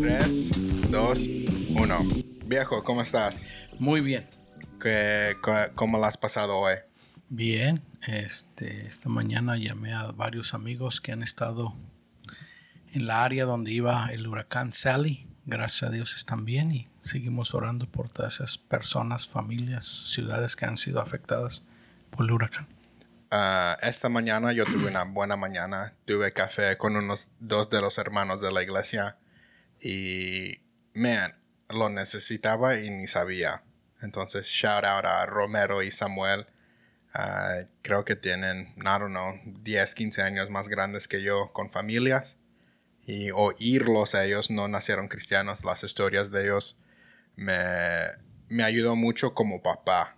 3, 2, 1. Viejo, ¿cómo estás? Muy bien. ¿Qué, co- ¿Cómo la has pasado hoy? Bien. Este, esta mañana llamé a varios amigos que han estado en la área donde iba el huracán Sally. Gracias a Dios están bien y seguimos orando por todas esas personas, familias, ciudades que han sido afectadas por el huracán. Ah, esta mañana yo tuve una buena mañana. Tuve café con unos dos de los hermanos de la iglesia y, man, lo necesitaba y ni sabía. Entonces, shout out a Romero y Samuel. Ah, creo que tienen, I don't know, 10, 15 años más grandes que yo con familias. Y oírlos a ellos, no nacieron cristianos, las historias de ellos me, me ayudó mucho como papá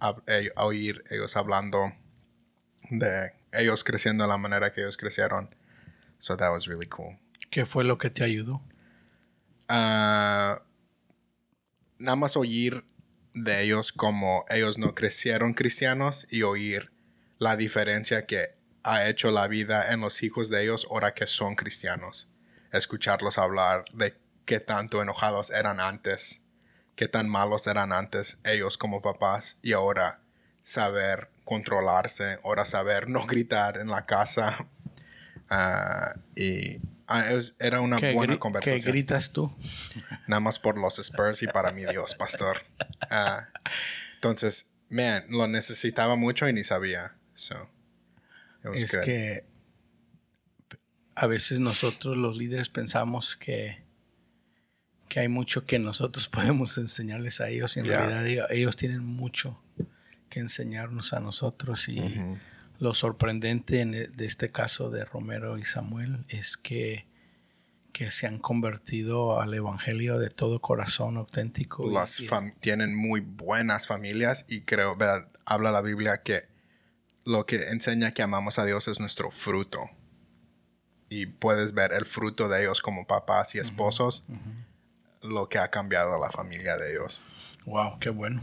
a, a oír ellos hablando de ellos creciendo de la manera que ellos crecieron. So that was really cool. ¿Qué fue lo que te ayudó? Ah, nada más oír de ellos como ellos no crecieron cristianos y oír la diferencia que ha hecho la vida en los hijos de ellos ahora que son cristianos. Escucharlos hablar de qué tanto enojados eran antes, qué tan malos eran antes ellos como papás y ahora saber controlarse, ahora saber no gritar en la casa. Ah, y era una ¿Qué, buena conversación. qué gritas tú? Nada más por los Spurs y para mi Dios, pastor. Ah, entonces, man, lo necesitaba mucho y ni sabía. So, es good. que a veces nosotros los líderes pensamos que, que hay mucho que nosotros podemos enseñarles a ellos y en Yeah. realidad ellos, ellos tienen mucho que enseñarnos a nosotros y lo sorprendente en e- de este caso de Romero y Samuel es que, que se han convertido al evangelio de todo corazón auténtico Las y- fam- tienen muy buenas familias y creo, ¿verdad? habla la Biblia que lo que enseña que amamos a Dios es nuestro fruto. Y puedes ver el fruto de ellos como papás y esposos, lo que ha cambiado la familia de ellos. Wow qué bueno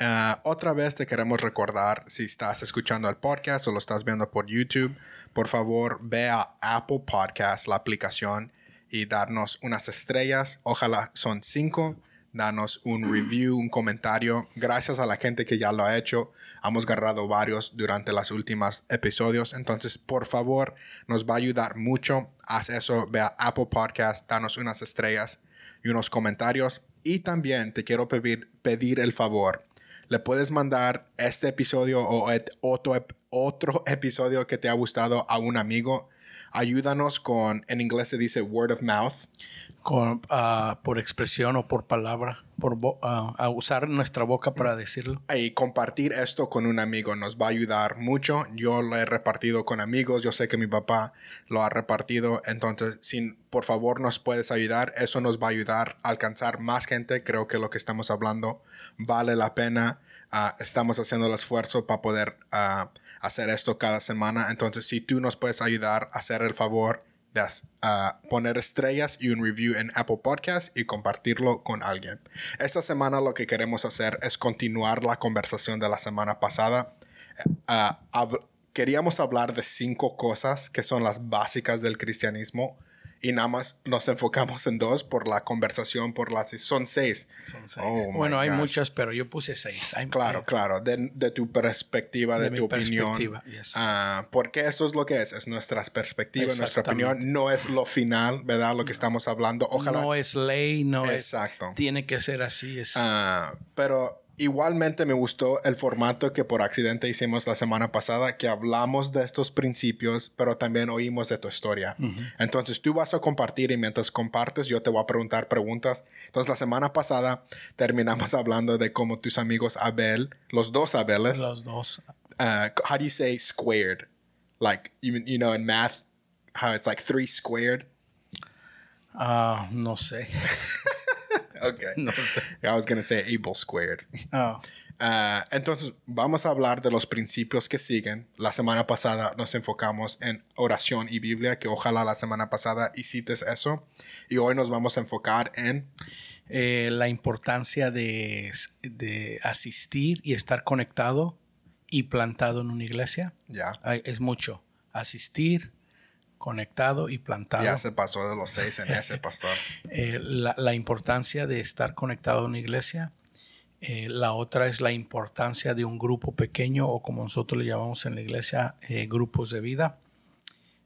Ah, otra vez te queremos recordar, si estás escuchando el podcast o lo estás viendo por YouTube, por favor ve a Apple Podcast, la aplicación, y darnos unas estrellas. Ojalá son cinco. Danos un review, un comentario. Gracias a la gente que ya lo ha hecho. Hemos agarrado varios durante los últimos episodios. Entonces, por favor, nos va a ayudar mucho. Haz eso, ve a Apple Podcast, danos unas estrellas y unos comentarios. Y también te quiero pedir, pedir el favor. Le puedes mandar este episodio o otro, otro episodio que te ha gustado a un amigo. Ayúdanos con, en inglés se dice word of mouth. con, ah, por expresión o por palabra, por vo- ah, a usar nuestra boca para decirlo. Y compartir esto con un amigo nos va a ayudar mucho. Yo lo he repartido con amigos. Yo sé que mi papá lo ha repartido. Entonces, si por favor nos puedes ayudar, eso nos va a ayudar a alcanzar más gente. Creo que lo que estamos hablando vale la pena. Ah, estamos haciendo el esfuerzo para poder ah, hacer esto cada semana. Entonces, si tú nos puedes ayudar a hacer el favor ah, poner estrellas y un review en Apple Podcast y compartirlo con alguien. Esta semana lo que queremos hacer es continuar la conversación de la semana pasada. Ah, hab- queríamos hablar de cinco cosas que son las básicas del cristianismo y nada más nos enfocamos en dos por la conversación, por las... Son seis. Son seis. Oh, bueno, hay gosh. muchas, pero yo puse seis. Hay- Claro, claro, de, de tu perspectiva, de, De mi tu opinión. perspectiva, yes. Ah, porque esto es lo que es, es nuestra perspectiva, nuestra opinión, no es lo final, ¿verdad? Lo que estamos hablando. Ojalá. No es ley, no Exacto. es. Tiene que ser así. Es, Ah, pero igualmente me gustó el formato que por accidente hicimos la semana pasada, que hablamos de estos principios, pero también oímos de tu historia. Entonces tú vas a compartir y mientras compartes yo te voy a preguntar preguntas. Entonces la semana pasada terminamos hablando de cómo tus amigos Abel, los dos Abeles, los dos. uh, how do you say squared? Like you, you know in math, how it's like three squared. Ah, no sé. Okay. No sé. I was gonna say Abel squared. Ah, Ah, entonces, vamos a hablar de los principios que siguen. La semana pasada nos enfocamos en oración y Biblia, que ojalá la semana pasada hiciste eso. Y hoy nos vamos a enfocar en eh, la importancia de, de asistir y estar conectado y plantado en una iglesia. ya. Ay, Es mucho. Asistir, conectado y plantado. Ya se pasó de los seis en ese, pastor. Eh, la, la, importancia de estar conectado a una iglesia. Eh, la otra es la importancia de un grupo pequeño o como nosotros le llamamos en la iglesia, eh, grupos de vida.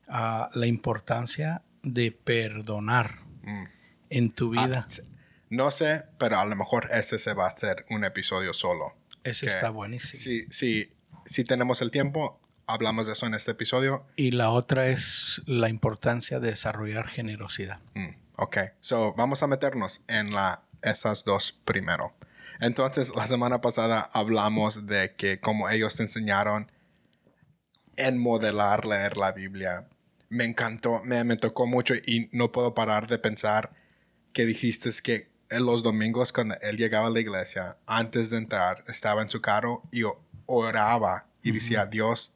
Uh, la importancia de perdonar mm. en tu ah, vida. Ah, no sé, pero a lo mejor ese se va a hacer un episodio solo. Ese está buenísimo. Sí, sí, si tenemos el tiempo, hablamos de eso en este episodio. Y la otra es la importancia de desarrollar generosidad. Mm, ok, so vamos a meternos en la, esas dos primero. Entonces, la semana pasada hablamos de que como ellos te enseñaron en modelar leer la Biblia. Me encantó, me, me tocó mucho y no puedo parar de pensar que dijiste que en los domingos cuando él llegaba a la iglesia, antes de entrar, estaba en su carro y oraba y decía, Dios,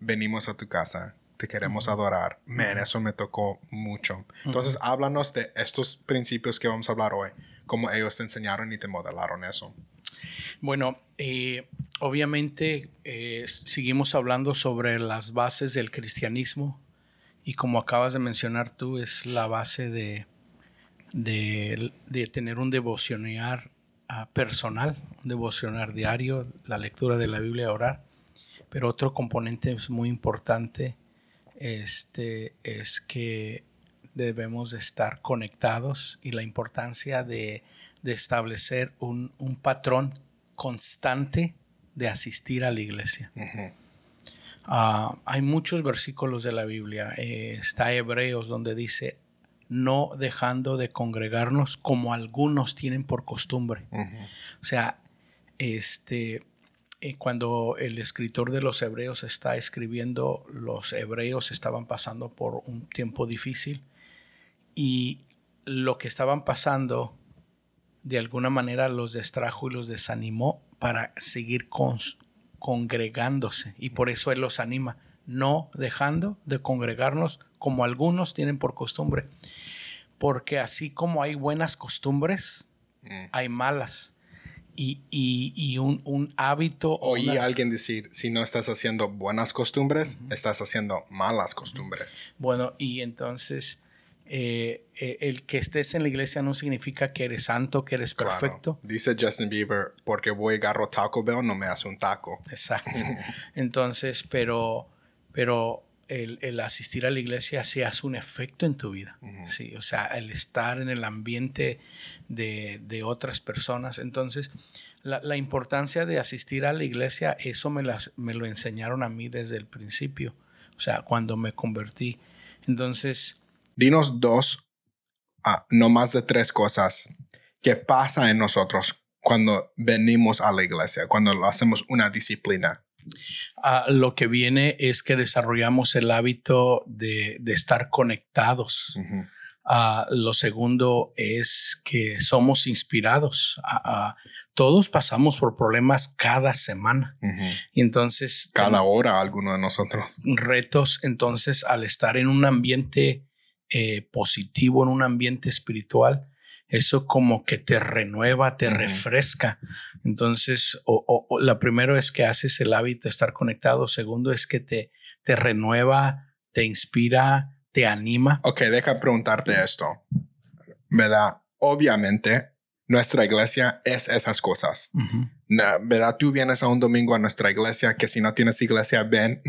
venimos a tu casa, te queremos adorar. Men, eso me tocó mucho. Entonces, háblanos de estos principios que vamos a hablar hoy, cómo ellos te enseñaron y te modelaron eso. Bueno, eh, obviamente eh, seguimos hablando sobre las bases del cristianismo y como acabas de mencionar tú, es la base de, de, tener un devocionar ah, personal, un devocionar diario, la lectura de la Biblia, orar. Pero otro componente muy importante este, es que debemos de estar conectados y la importancia de, establecer un, patrón constante de asistir a la iglesia. Ah, hay muchos versículos de la Biblia. Eh, está Hebreos donde dice, no dejando de congregarnos como algunos tienen por costumbre. O sea, este, cuando el escritor de los hebreos está escribiendo, los hebreos estaban pasando por un tiempo difícil y lo que estaban pasando de alguna manera los distrajo y los desanimó para seguir congregándose y por eso él los anima, no dejando de congregarnos como algunos tienen por costumbre, porque así como hay buenas costumbres, mm. hay malas y, un, hábito. Oí a alguien decir, si no estás haciendo buenas costumbres, estás haciendo malas costumbres. Bueno, y entonces eh, eh, el que estés en la iglesia no significa que eres santo, que eres perfecto. Dice Justin Bieber, porque voy a agarro Taco Bell, no me hace un taco. Exacto. entonces, pero, pero el, asistir a la iglesia sí hace un efecto en tu vida. Sí, o sea, el estar en el ambiente de, otras personas. Entonces, la, importancia de asistir a la iglesia, eso me, las, me lo enseñaron a mí desde el principio, o sea, cuando me convertí. Entonces... Dinos dos, ah, no más de tres cosas que pasa en nosotros cuando venimos a la iglesia, cuando hacemos una disciplina. Ah, lo que viene es que desarrollamos el hábito de, estar conectados. Ah, lo segundo es que somos inspirados. Ah, todos pasamos por problemas cada semana. Y entonces... Cada hora alguno de nosotros. Retos. Entonces, al estar en un ambiente eh, positivo, en un ambiente espiritual, eso como que te renueva, te refresca. Entonces, o, la primero es que haces el hábito de estar conectado. Segundo es que te, te renueva, te inspira, te anima. Ok, deja preguntarte esto. ¿Verdad? Obviamente, nuestra iglesia es esas cosas. ¿Verdad? Tú vienes a un domingo a nuestra iglesia, que si no tienes iglesia, ven.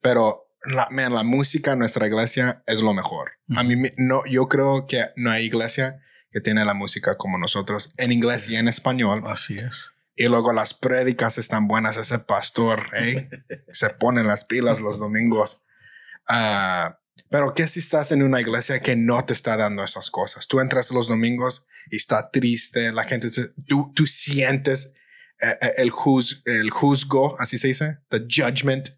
Pero la, la música en nuestra iglesia es lo mejor. A mí, no, yo creo que no hay iglesia que tiene la música como nosotros en inglés y en español. Así es. Y luego las prédicas están buenas. Ese pastor ¿eh? se pone las pilas los domingos. Uh, pero ¿qué si estás en una iglesia que no te está dando esas cosas? Tú entras los domingos y está triste, la gente, tú, tú sientes eh, eh, el, juz, el juzgo, así se dice, the judgment.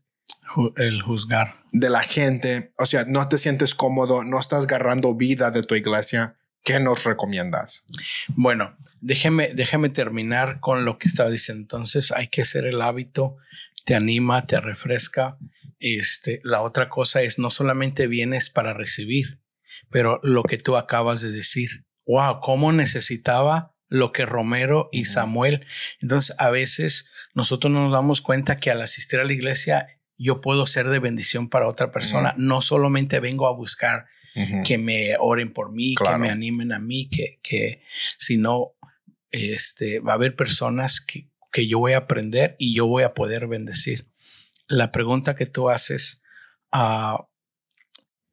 El juzgar. De la gente. O sea, no te sientes cómodo, no estás agarrando vida de tu iglesia. ¿Qué nos recomiendas? Bueno, déjeme, déjeme terminar con lo que estaba diciendo. Entonces hay que hacer el hábito, te anima, te refresca este, la otra cosa es no solamente vienes para recibir, pero lo que tú acabas de decir. Wow, cómo necesitaba lo que Romero y Samuel. Entonces, a veces nosotros no nos damos cuenta que al asistir a la iglesia yo puedo ser de bendición para otra persona. No solamente vengo a buscar que me oren por mí, que me animen a mí, que, que sino este, va a haber personas que, que yo voy a aprender y yo voy a poder bendecir. La pregunta que tú haces, uh,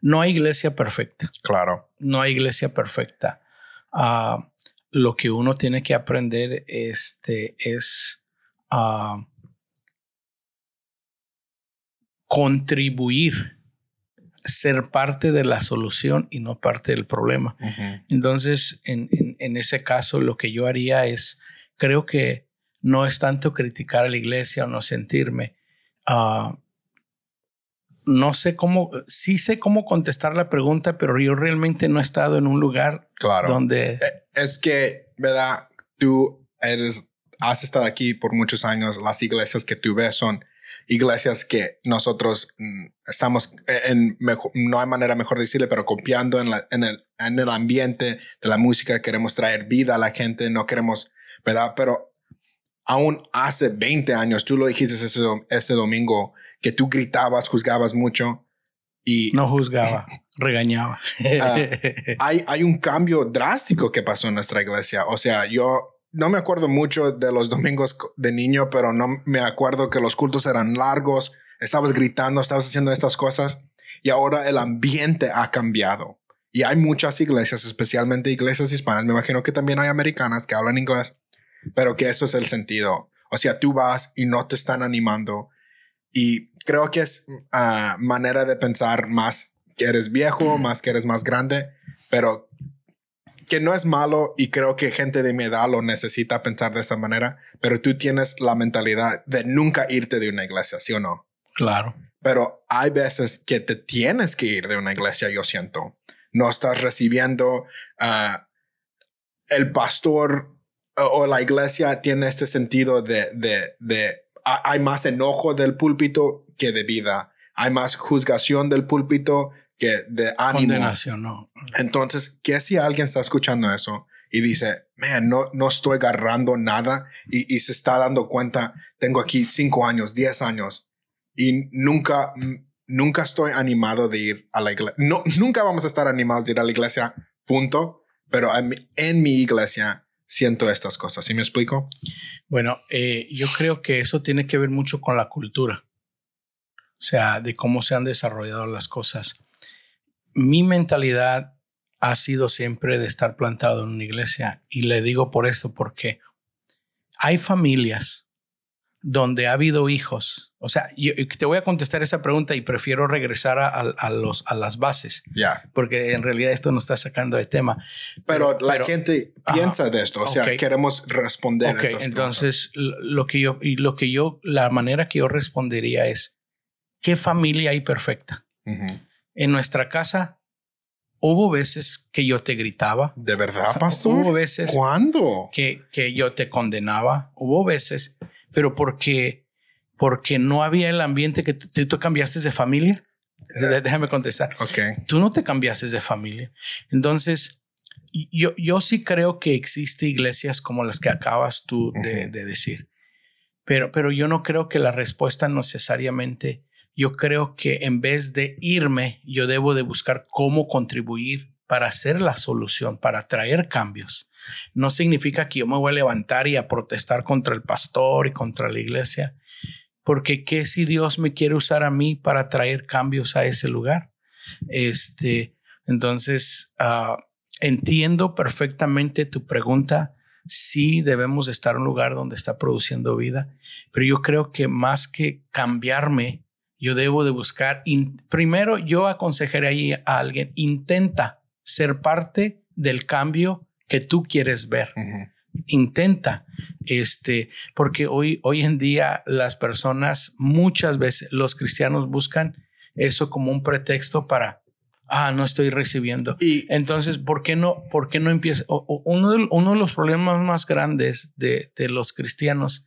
no hay iglesia perfecta. Claro. No hay iglesia perfecta. Uh, lo que uno tiene que aprender este, es uh, contribuir, ser parte de la solución y no parte del problema. Entonces, en, en, ese caso, lo que yo haría es, creo que no es tanto criticar a la iglesia o no sentirme. Uh, no sé cómo, sí sé cómo contestar la pregunta, pero yo realmente no he estado en un lugar claro. donde... Eh, es que, ¿verdad? Tú eres, has estado aquí por muchos años, las iglesias que tú ves son iglesias que nosotros mm, estamos en, no hay manera mejor de decirle, pero copiando en, la, en, el, en el ambiente de la música, queremos traer vida a la gente, no queremos, ¿verdad? Pero aún hace 20 años, tú lo dijiste ese, ese domingo, que tú gritabas, juzgabas mucho y... No juzgaba, regañaba. Ah, hay, hay un cambio drástico que pasó en nuestra iglesia. O sea, yo no me acuerdo mucho de los domingos de niño, pero no me acuerdo que los cultos eran largos, estabas gritando, estabas haciendo estas cosas y ahora el ambiente ha cambiado. Y hay muchas iglesias, especialmente iglesias hispanas, me imagino que también hay americanas que hablan inglés, pero que eso es el sentido. O sea, tú vas y no te están animando. Y creo que es uh, manera de pensar más que eres viejo, más que eres más grande, pero que no es malo y creo que gente de mi edad lo necesita pensar de esta manera, pero tú tienes la mentalidad de nunca irte de una iglesia, ¿sí o no? Claro. Pero hay veces que te tienes que ir de una iglesia, yo siento. No estás recibiendo uh, el pastor o la iglesia tiene este sentido de, de, de hay más enojo del púlpito que de vida. Hay más juzgación del púlpito que de ánimo. Condenación, no. Entonces, ¿qué si alguien está escuchando eso y dice, man, no, no estoy agarrando nada y, y se está dando cuenta, tengo aquí cinco años, diez años y nunca, nunca estoy animado de ir a la iglesia. No, nunca vamos a estar animados de ir a la iglesia, punto. Pero en, en mi iglesia siento estas cosas. ¿Sí me explico? Bueno, eh, yo creo que eso tiene que ver mucho con la cultura. O sea, de cómo se han desarrollado las cosas mi mentalidad ha sido siempre de estar plantado en una iglesia y le digo por esto porque hay familias donde ha habido hijos. O sea, yo te voy a contestar esa pregunta y prefiero regresar a, los, a las bases. Ya. Porque en realidad esto nos está sacando de tema. Pero, la gente piensa de esto. O sea, queremos responder. Ok, entonces lo que yo, y lo que yo, la manera que yo respondería es, ¿qué familia hay perfecta? En nuestra casa hubo veces que yo te gritaba. ¿De verdad, pastor? Hubo veces. ¿Cuándo? Que, que yo te condenaba. Hubo veces, pero porque, porque no había el ambiente que tú, tú cambiaste de familia. Déjame contestar. Ok. Tú no te cambiaste de familia. Entonces, yo, yo sí creo que existe iglesias como las que acabas tú de, de, decir. Pero, pero yo no creo que la respuesta necesariamente yo creo que en vez de irme, yo debo de buscar cómo contribuir para hacer la solución, para traer cambios. No significa que yo me voy a levantar y a protestar contra el pastor y contra la iglesia, porque qué si Dios me quiere usar a mí para traer cambios a ese lugar. Este, entonces, uh, entiendo perfectamente tu pregunta. Sí debemos estar en un lugar donde está produciendo vida, pero yo creo que más que cambiarme, yo debo de buscar, primero yo aconsejaría a alguien, intenta ser parte del cambio que tú quieres ver. Intenta, este, porque hoy, hoy en día las personas, muchas veces los cristianos buscan eso como un pretexto para, ah, no estoy recibiendo. Y entonces, ¿por qué no, por qué no empieza? Uno de, uno de los problemas más grandes de, de los cristianos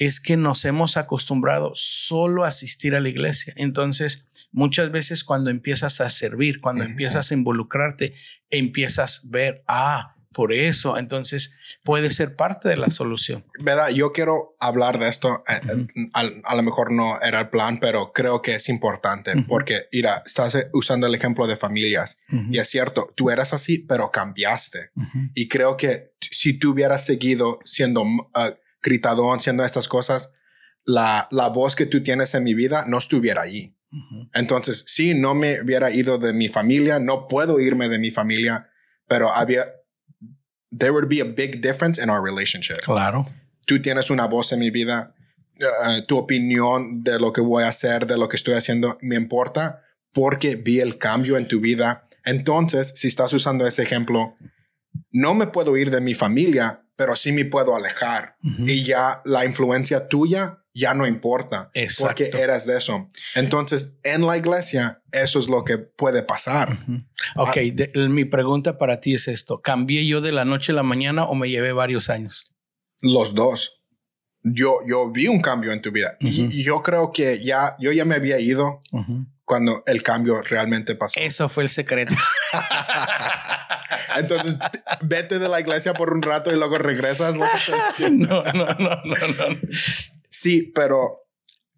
es que nos hemos acostumbrado solo a asistir a la iglesia. Entonces, muchas veces cuando empiezas a servir, cuando empiezas a involucrarte, empiezas a ver, ah, por eso. Entonces puede ser parte de la solución. ¿Verdad? Yo quiero hablar de esto. eh, eh, al- a, lo mejor no era el plan, pero creo que es importante porque, mira, estás eh, usando el ejemplo de familias y es cierto, tú eras así, pero cambiaste. Y creo que si tú hubieras seguido siendo uh, gritadón, siendo estas cosas, la, la voz que tú tienes en mi vida no estuviera allí. Ujú. Entonces, si no me hubiera ido de mi familia, no puedo irme de mi familia, pero había, there would be a big difference in our relationship. Claro. Tú tienes una voz en mi vida, uh, tu opinión de lo que voy a hacer, de lo que estoy haciendo, me importa porque vi el cambio en tu vida. Entonces, si estás usando ese ejemplo, no me puedo ir de mi familia, pero sí me puedo alejar y ya la influencia tuya ya no importa Exacto. porque eras de eso. Entonces, en la iglesia, eso es lo que puede pasar. Ujú. Ok, de- mi pregunta para ti es esto. ¿Cambié yo de la noche a la mañana o me llevé varios años? Los dos. Yo, yo vi un cambio en tu vida. Yo creo que ya, yo ya me había ido. Cuando el cambio realmente pasó. Eso fue el secreto. Entonces, vete de la iglesia por un rato y luego regresas. lo que no, no, no, no, no. Sí, pero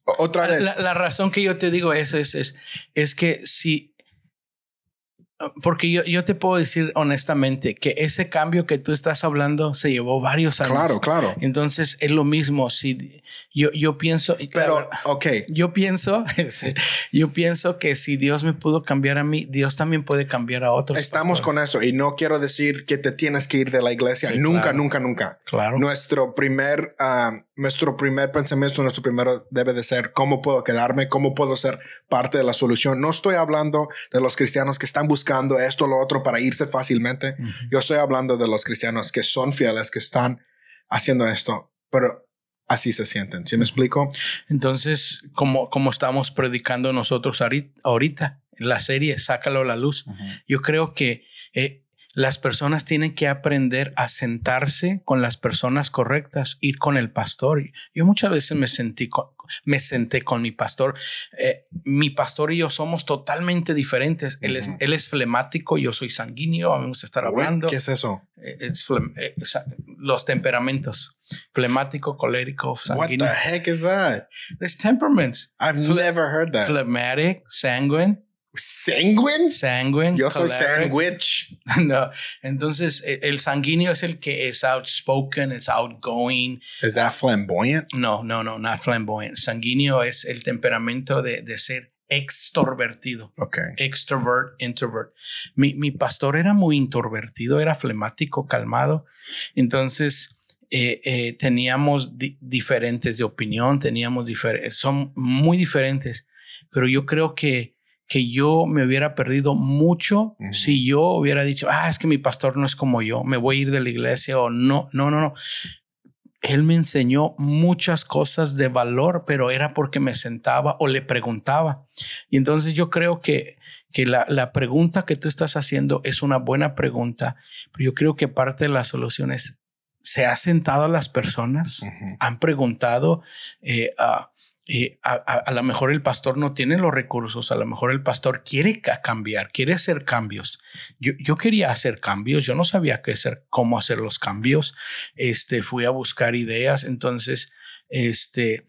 otra vez. La, la razón que yo te digo eso es, es, es que si, porque yo, yo te puedo decir honestamente que ese cambio que tú estás hablando se llevó varios años. claro, claro. Entonces es lo mismo. Si yo, yo pienso, Pero, ok, yo pienso, yo pienso que si Dios me pudo cambiar a mí, Dios también puede cambiar a otros. estamos pastores. con eso y no quiero decir que te tienes que ir de la iglesia. Sí, nunca, claro. nunca, nunca. Claro. Nuestro primer, ah, nuestro primer pensamiento, nuestro primero debe de ser cómo puedo quedarme, cómo puedo ser parte de la solución. No estoy hablando de los cristianos que están buscando esto o lo otro para irse fácilmente. Ujú. Yo estoy hablando de los cristianos que son fieles, que están haciendo esto, pero así se sienten. ¿Sí me explico? Entonces, como, como estamos predicando nosotros ahori- ahorita en la serie, sácalo a la luz. Yo creo que eh, las personas tienen que aprender a sentarse con las personas correctas, ir con el pastor. Yo muchas veces me sentí con- me senté con mi pastor. Eh, mi pastor y yo somos totalmente diferentes. Él, es, Ujú. él es flemático, yo soy sanguíneo, a me gusta estar hablando. ¿Qué es eso? Eh, es flem- eh, los temperamentos. Flemático, colérico, What sanguíneo. the heck is that? There's temperaments. I've Fle- never heard that. Phlegmatic, sanguine, Sanguine? sanguine. Yo soy sandwich. No, entonces e- el sanguíneo es el que es outspoken, es outgoing. Is that flamboyant? No, no, no, not flamboyant. Sanguíneo es el temperamento de, de ser extrovertido. Okay. Extrovert, introvert. Mi, mi pastor era muy introvertido, era flemático, calmado. Entonces eh, eh, teníamos di- diferentes de opinión, teníamos diferentes, son muy diferentes, pero yo creo que que yo me hubiera perdido mucho si yo hubiera dicho, ah, es que mi pastor no es como yo, me voy a ir de la iglesia o no, no, no, no. Él me enseñó muchas cosas de valor, pero era porque me sentaba o le preguntaba. Y entonces yo creo que, que la, la pregunta que tú estás haciendo es una buena pregunta, pero yo creo que parte de la solución es, ¿se ha sentado a las personas? Han preguntado eh, a, eh, a, a- lo mejor el pastor no tiene los recursos, a lo mejor el pastor quiere ca- cambiar, quiere hacer cambios. Yo, yo quería hacer cambios, yo no sabía qué hacer, cómo hacer los cambios. Este, fui a buscar ideas, entonces, este,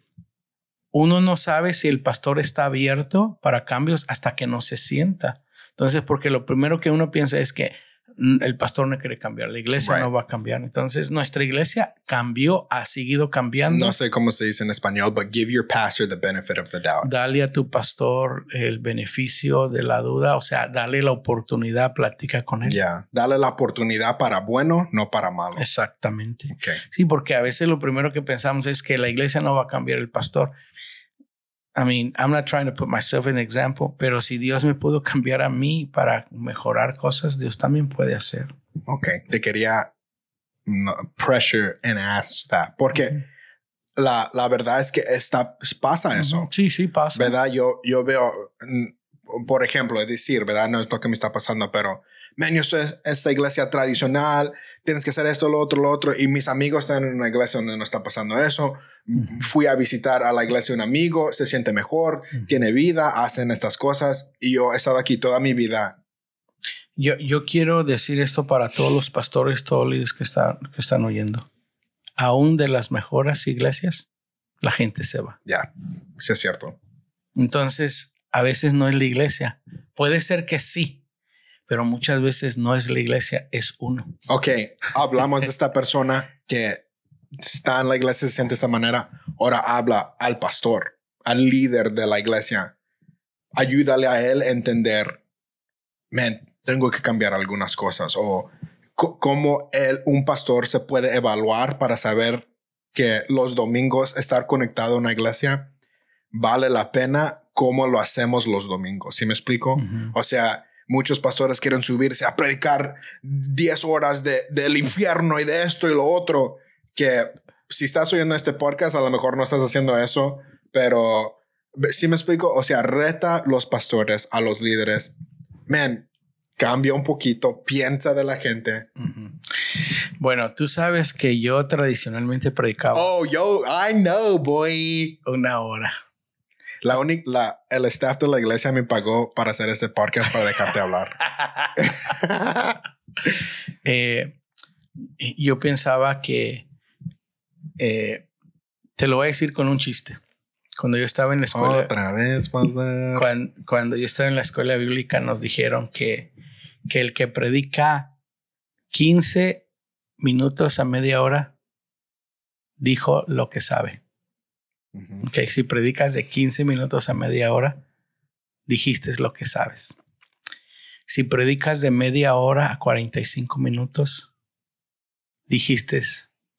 uno no sabe si el pastor está abierto para cambios hasta que no se sienta. Entonces, porque lo primero que uno piensa es que el pastor no quiere cambiar, la iglesia Right. no va a cambiar. Entonces, nuestra iglesia cambió, ha seguido cambiando. No sé cómo se dice en español, but give your pastor the benefit of the doubt. Dale a tu pastor el beneficio de la duda, o sea, dale la oportunidad, platica con él. Ya. Dale la oportunidad para bueno, no para malo. Exactamente. Okay. Sí, porque a veces lo primero que pensamos es que la iglesia no va a cambiar el pastor. I mean, I'm not trying to put myself in example, pero si Dios me pudo cambiar a mí para mejorar cosas, Dios también puede hacer. Ok. Te quería pressure and ask that. Porque la, la verdad es que está, pasa eso. Sí, sí, pasa. ¿verdad? Yo, yo veo, mm, por ejemplo, es decir, ¿verdad? No es lo que me está pasando, pero, man, yo soy es- esta iglesia tradicional, tienes que hacer esto, lo otro, lo otro, y mis amigos están en una iglesia donde no está pasando eso. Fui a visitar a la iglesia de un amigo, se siente mejor, tiene vida, hacen estas cosas, y yo he estado aquí toda mi vida Yo, yo quiero decir esto para todos los pastores, todos los líderes que están, que están oyendo. Aún de las mejores iglesias, la gente se va. Ya, sí es cierto. Entonces, a veces no es la iglesia. Puede ser que sí, pero muchas veces no es la iglesia, es uno. Ok, hablamos de esta persona que está en la iglesia, se siente de esta manera. Ahora habla al pastor, al líder de la iglesia. Ayúdale a él a entender, man, tengo que cambiar algunas cosas o cómo él, un pastor se puede evaluar para saber que los domingos estar conectado a una iglesia vale la pena como lo hacemos los domingos. ¿Sí me explico? O sea, muchos pastores quieren subirse a predicar 10 horas de, del infierno y de esto y lo otro, que si estás oyendo este podcast, a lo mejor no estás haciendo eso, pero si me explico, o sea, reta los pastores, a los líderes, man, cambia un poquito, piensa de la gente. Bueno, tú sabes que yo tradicionalmente predicaba. Oh, yo, I know, boy. Una hora. La única, la, el staff de la iglesia me pagó para hacer este podcast para dejarte hablar. Eh, yo pensaba que eh, te lo voy a decir con un chiste. Cuando yo estaba en la escuela. Otra vez, cuando, cuando yo estaba en la escuela bíblica, nos dijeron que, que el que predica 15 minutos a media hora dijo lo que sabe. Ok, si predicas de 15 minutos a media hora, dijiste lo que sabes. Si predicas de media hora a 45 minutos, dijiste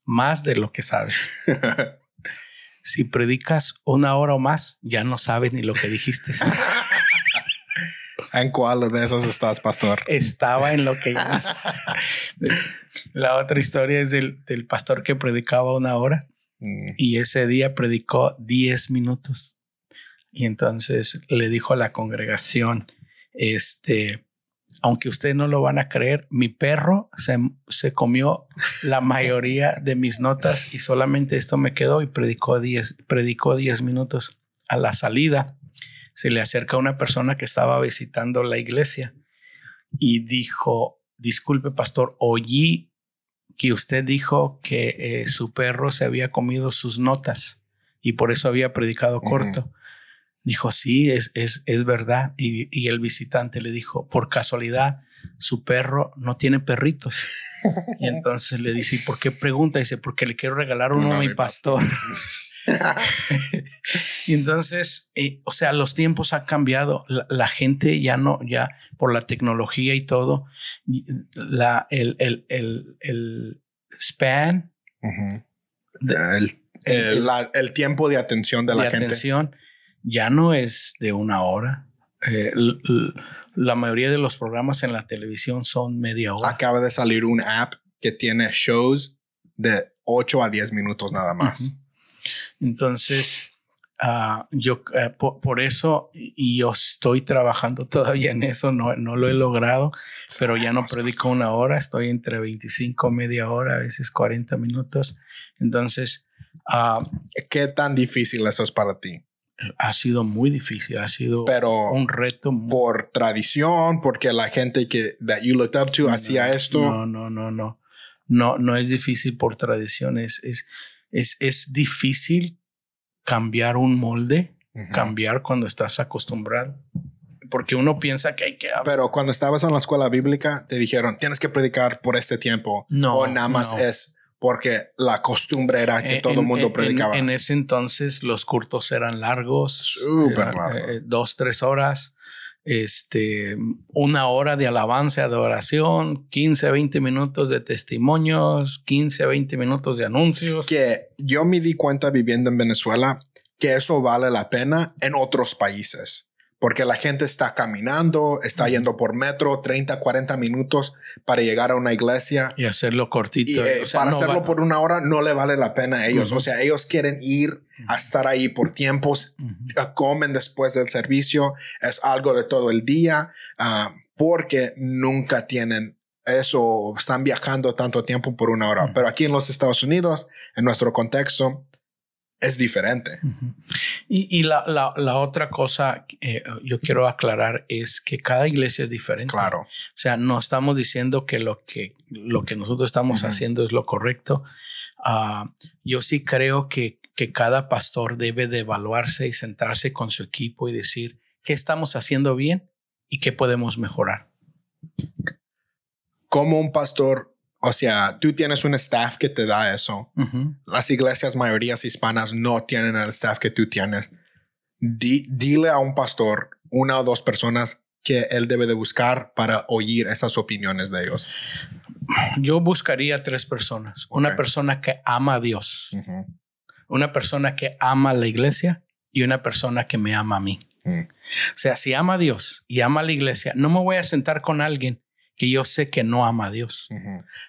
más de lo que sabes. si predicas una hora o más, ya no sabes ni lo que dijiste. ¿En cuál de esos estás, pastor? Estaba en lo que La otra historia es del, del pastor que predicaba una hora Mm. Y ese día predicó 10 minutos. Y entonces le dijo a la congregación, este, aunque ustedes no lo van a creer, mi perro se, se comió la mayoría de mis notas y solamente esto me quedó y predicó 10, predicó 10 minutos. A la salida se le acerca una persona que estaba visitando la iglesia y dijo, disculpe pastor, oí que usted dijo que eh, su perro se había comido sus notas y por eso había predicado corto. Dijo, sí, es, es, es verdad. Y, el visitante le dijo, por casualidad, su perro no tiene perritos. y entonces le dice, ¿y por qué pregunta? Dice, porque le quiero regalar uno a mi pastor. y entonces, eh, o sea, los tiempos han cambiado. La, gente ya no, ya por la tecnología y todo, la, el, el, el, el span, el, tiempo de atención de, la gente. Atención ya no es de una hora. Eh, la mayoría de los programas en la televisión son media hora. Acaba de salir un app que tiene shows de 8 a 10 minutos nada más. Entonces, ah, yo eh, por, eso, y yo estoy trabajando todavía en eso, no, no lo he logrado, pero ya no predico una hora, estoy entre 25, media hora, a veces 40 minutos. Entonces, ah, ¿qué tan difícil eso es para ti? Ha sido muy difícil, ha sido pero un reto. Por tradición, porque la gente que that you looked up to hacía esto. No, no, no, no. No, no es difícil por tradición, es, es es, es difícil cambiar un molde, cambiar cuando estás acostumbrado. Porque uno piensa que hay que... Pero cuando estabas en la escuela bíblica, te dijeron, tienes que predicar por este tiempo. No. O nada más es porque la costumbre era que todo el mundo predicaba. En, ese entonces los curtos eran largos. Súper largos. Eh, dos, tres horas este, una hora de alabanza, de oración, 15, 20 minutos de testimonios, 15, 20 minutos de anuncios. Que yo me di cuenta viviendo en Venezuela que eso vale la pena en otros países porque la gente está caminando, está yendo por metro 30, 40 minutos para llegar a una iglesia. Y hacerlo cortito. Y, eh, para hacerlo por una hora no le vale la pena a ellos. O sea, ellos quieren ir a estar ahí por tiempos, comen después del servicio, es algo de todo el día, ah, porque nunca tienen eso, están viajando tanto tiempo por una hora. Pero aquí en los Estados Unidos, en nuestro contexto, es diferente. Y, la, la, otra cosa eh, yo quiero aclarar es que cada iglesia es diferente. Claro. O sea, no estamos diciendo que lo que, lo que nosotros estamos haciendo es lo correcto. Ah, yo sí creo que, que cada pastor debe de evaluarse y sentarse con su equipo y decir qué estamos haciendo bien y qué podemos mejorar. Como un pastor o sea, tú tienes un staff que te da eso. Las iglesias mayorías hispanas no tienen el staff que tú tienes. dile a un pastor, una o dos personas que él debe de buscar para oír esas opiniones de ellos. Yo buscaría tres personas. Una persona que ama a Dios, una persona que ama a la iglesia y una persona que me ama a mí. O sea, si ama a Dios y ama a la iglesia, no me voy a sentar con alguien que yo sé que no ama a Dios.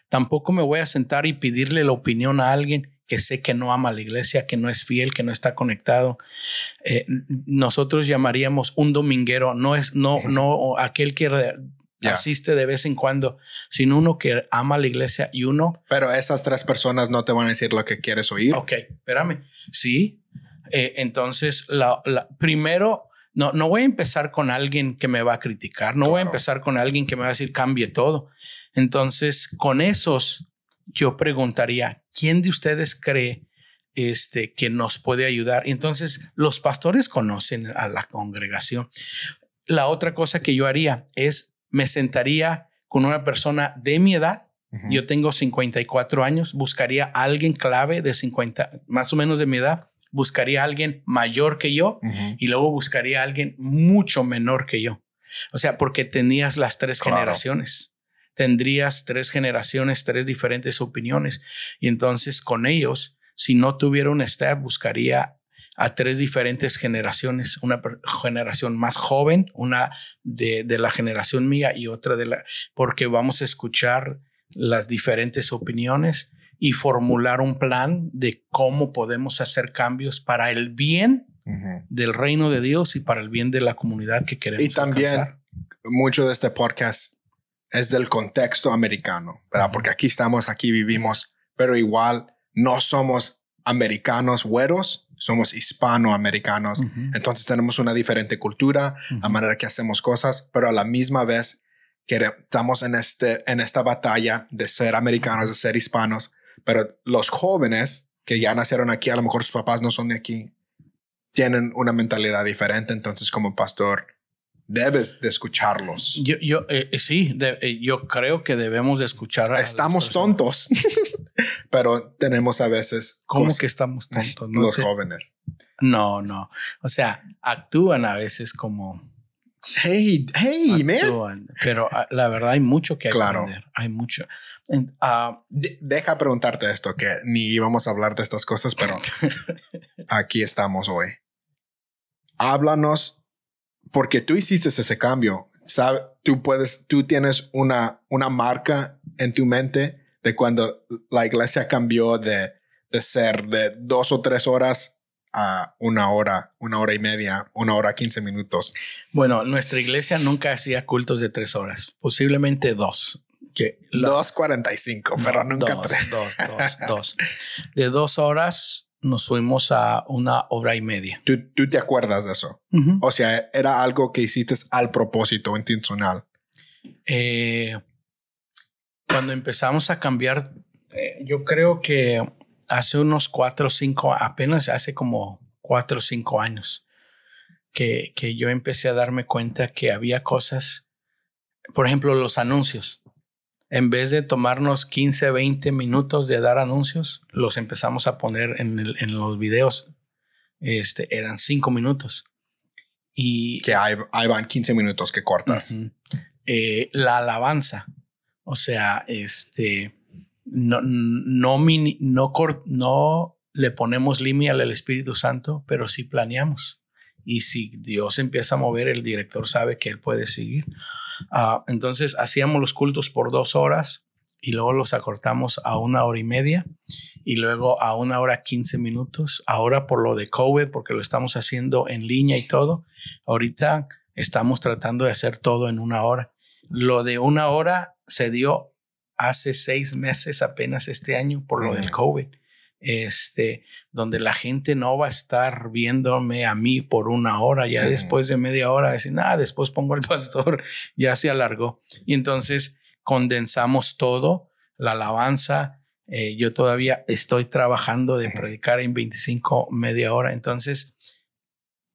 Tampoco me voy a sentar y pedirle la opinión a alguien que sé que no ama a la iglesia, que no es fiel, que no está conectado. Eh, nosotros llamaríamos un dominguero, no es no no aquel que asiste de vez en cuando, sino uno que ama la iglesia y uno. Pero esas tres personas no te van a decir lo que quieres oír. Ok, espérame. Sí. Eh, entonces, la, primero no, no voy a empezar con alguien que me va a criticar, no voy a empezar con alguien que me va a decir cambie todo. Entonces, con esos, yo preguntaría, ¿quién de ustedes cree este, que nos puede ayudar? Entonces, los pastores conocen a la congregación. La otra cosa que yo haría es, me sentaría con una persona de mi edad. Yo tengo 54 años, buscaría a alguien clave de 50, más o menos de mi edad, buscaría a alguien mayor que yo y luego buscaría a alguien mucho menor que yo. O sea, porque tenías las tres generaciones. Tendrías tres generaciones, tres diferentes opiniones. Y entonces con ellos, si no tuviera un staff, buscaría a tres diferentes generaciones, una generación más joven, una de, de, la generación mía y otra de la, porque vamos a escuchar las diferentes opiniones y formular un plan de cómo podemos hacer cambios para el bien del reino de Dios y para el bien de la comunidad que queremos. Y también mucho de este podcast es del contexto americano, ¿verdad? Porque aquí estamos, aquí vivimos, pero igual no somos americanos güeros, somos hispanoamericanos. Entonces tenemos una diferente cultura, la manera que hacemos cosas, pero a la misma vez que estamos en, este, en esta batalla de ser americanos, de ser hispanos, pero los jóvenes que ya nacieron aquí, a lo mejor sus papás no son de aquí, tienen una mentalidad diferente. Entonces, como pastor, debes de escucharlos. Yo, yo eh, eh, sí, eh, yo creo que debemos de escuchar. A estamos tontos, pero tenemos a veces. ¿Cómo que estamos tontos? los jóvenes. No, no. O sea, actúan a veces como. Hey, hey, man. Pero ah, la verdad hay mucho que aprender. Hay mucho. Ah, deja preguntarte esto, que ni íbamos a hablar de estas cosas, pero aquí estamos hoy. Háblanos, porque tú hiciste ese cambio. ¿Sabe? Tú puedes, tú tienes una, una marca en tu mente de cuando la iglesia cambió de, de ser de dos o tres horas a una hora, una hora y media, una hora quince minutos. Bueno, nuestra iglesia nunca hacía cultos de tres horas, posiblemente dos. 2.45, pero nunca tres. Dos, dos, dos. De dos horas nos fuimos a una hora y media. ¿Tú, te acuerdas de eso? O sea, era algo que hiciste al propósito intencional. Eh, cuando empezamos a cambiar, eh, yo creo que hace unos cuatro o cinco, apenas hace como cuatro o cinco años, que, que yo empecé a darme cuenta que había cosas, por ejemplo, los anuncios en vez de tomarnos 15, 20 minutos de dar anuncios, los empezamos a poner en, los videos. Este, eran 5 minutos. Y que ahí, van 15 minutos que cortas. Eh, la alabanza. O sea, este, no, no, no, no le ponemos línea al Espíritu Santo, pero sí planeamos. Y si Dios empieza a mover, el director sabe que él puede seguir. Ah, entonces hacíamos los cultos por dos horas y luego los acortamos a una hora y media y luego a una hora quince minutos. Ahora por lo de COVID, porque lo estamos haciendo en línea y todo, ahorita estamos tratando de hacer todo en una hora. Lo de una hora se dio hace seis meses apenas este año por lo del COVID. este, donde la gente no va a estar viéndome a mí por una hora, ya después de media hora, decir, nada, después pongo al pastor, ya se alargó. Y entonces condensamos todo, la alabanza, eh, yo todavía estoy trabajando de predicar en 25 media hora, entonces...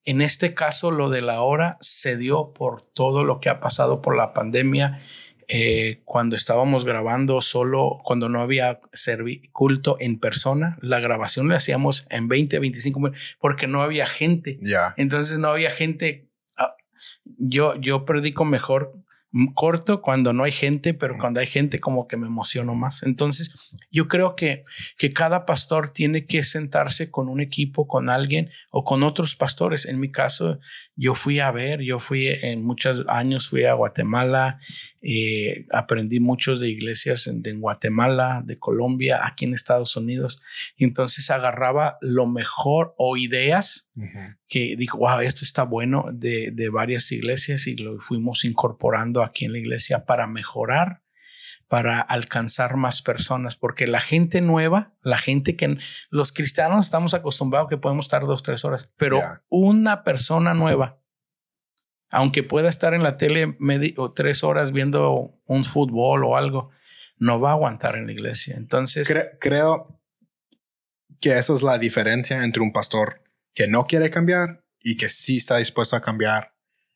En este caso, lo de la hora se dio por todo lo que ha pasado por la pandemia eh, cuando estábamos grabando solo, cuando no había culto en persona, la grabación la hacíamos en 20, 25 porque no había gente. Ya. Entonces no había gente. Ah, yo, yo predico mejor corto cuando no hay gente, pero cuando hay gente como que me emociono más. Entonces, yo creo que, que cada pastor tiene que sentarse con un equipo, con alguien o con otros pastores. En mi caso, yo fui a ver, yo fui en muchos años, fui a Guatemala, eh, aprendí muchos de iglesias en, Guatemala, de Colombia, aquí en Estados Unidos. Y entonces agarraba lo mejor o ideas que dijo, wow, esto está bueno de, de varias iglesias y lo fuimos incorporando aquí en la iglesia para mejorar para alcanzar más personas, porque la gente nueva, la gente que los cristianos estamos acostumbrados que podemos estar dos, tres horas, pero una persona nueva, aunque pueda estar en la tele o tres horas viendo un fútbol o algo, no va a aguantar en la iglesia. Entonces, creo que esa es la diferencia entre un pastor que no quiere cambiar y que sí está dispuesto a cambiar.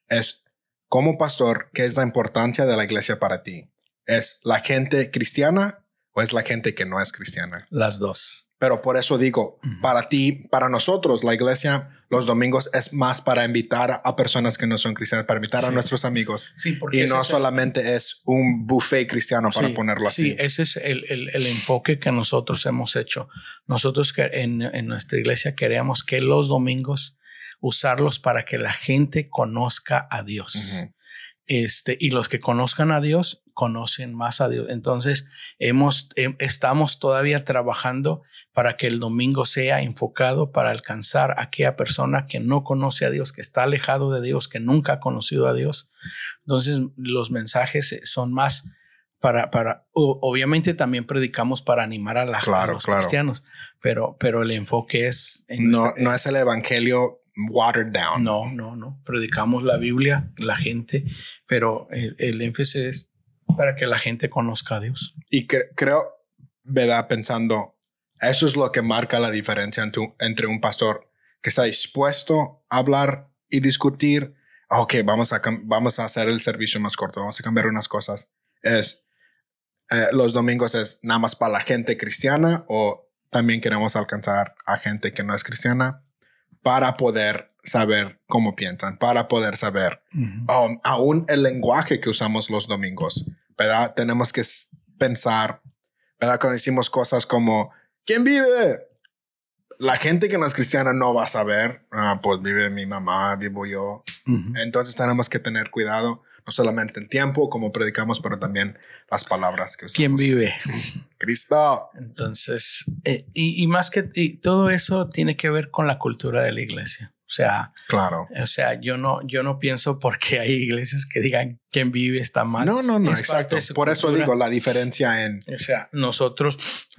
Es como pastor, ¿qué es la importancia de la iglesia para ti? ¿Es la gente cristiana o es la gente que no es cristiana? Las dos. Pero por eso digo, para ti, para nosotros, la iglesia los domingos es más para invitar a personas que no son cristianas, para invitar a nuestros amigos. Sí, porque y no solamente es un buffet cristiano para ponerlo así. Sí, ese es el, el, enfoque que nosotros hemos hecho. Nosotros que en, en nuestra iglesia queremos que los domingos usarlos para que la gente conozca a Dios. Este, y los que conozcan a Dios conocen más a Dios. Entonces, hemos, estamos todavía trabajando para que el domingo sea enfocado para alcanzar a aquella persona que no conoce a Dios, que está alejado de Dios, que nunca ha conocido a Dios. Entonces, los mensajes son más para, para obviamente también predicamos para animar a, la, los cristianos, pero, pero el enfoque es... no, no es el evangelio watered down. No, no, no. Predicamos la Biblia, la gente, pero el, énfasis es para que la gente conozca a Dios. Y creo, ¿verdad? Pensando, eso es lo que marca la diferencia entre, un pastor que está dispuesto a hablar y discutir. Ok, vamos a, vamos a hacer el servicio más corto, vamos a cambiar unas cosas. Es eh, los domingos es nada más para la gente cristiana o también queremos alcanzar a gente que no es cristiana para poder saber cómo piensan, para poder saber um, aún el lenguaje que usamos los domingos, ¿verdad? Tenemos que pensar, ¿verdad? Cuando decimos cosas como, ¿quién vive? La gente que no es cristiana no va a saber, ah, pues vive mi mamá, vivo yo. Entonces tenemos que tener cuidado, no solamente el tiempo, como predicamos, pero también las palabras que usamos. ¿Quién vive? Cristo. Entonces, eh, y, más que todo eso tiene que ver con la cultura de la iglesia. O sea, claro. O sea, yo no, yo no pienso porque hay iglesias que digan quién vive está mal. No, no, no, exacto. Por eso digo la diferencia en. O sea, nosotros,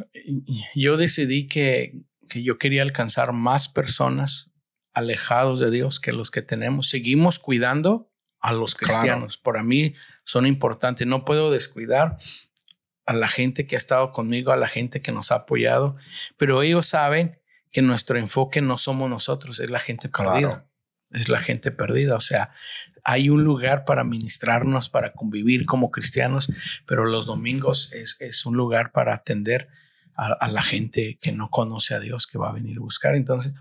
yo decidí que, que yo quería alcanzar más personas alejados de Dios que los que tenemos. Seguimos cuidando a los cristianos. Para mí son importantes. No puedo descuidar a la gente que ha estado conmigo, a la gente que nos ha apoyado, pero ellos saben que nuestro enfoque no somos nosotros, es la gente perdida. Es la gente perdida. O sea, hay un lugar para ministrarnos, para convivir como cristianos, pero los domingos es, un lugar para atender a, la gente que no conoce a Dios, que va a venir a buscar. Entonces,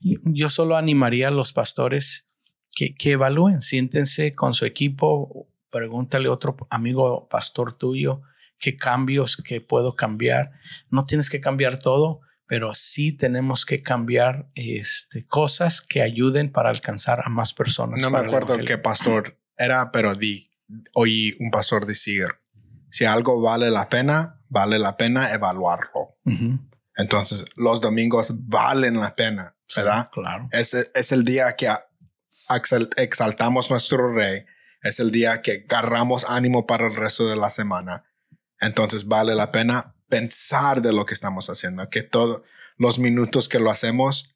yo solo animaría a los pastores que, que evalúen, siéntense con su equipo, pregúntale a otro amigo pastor tuyo qué cambios que puedo cambiar. No tienes que cambiar todo, pero sí tenemos que cambiar este, cosas que ayuden para alcanzar a más personas. No me acuerdo qué pastor era, pero di, oí un pastor decir, si algo vale la pena, vale la pena evaluarlo. Entonces, los domingos valen la pena, ¿verdad? claro. Es, es el día que exaltamos nuestro rey, es el día que agarramos ánimo para el resto de la semana. Entonces vale la pena pensar de lo que estamos haciendo, que todo, los minutos que lo hacemos,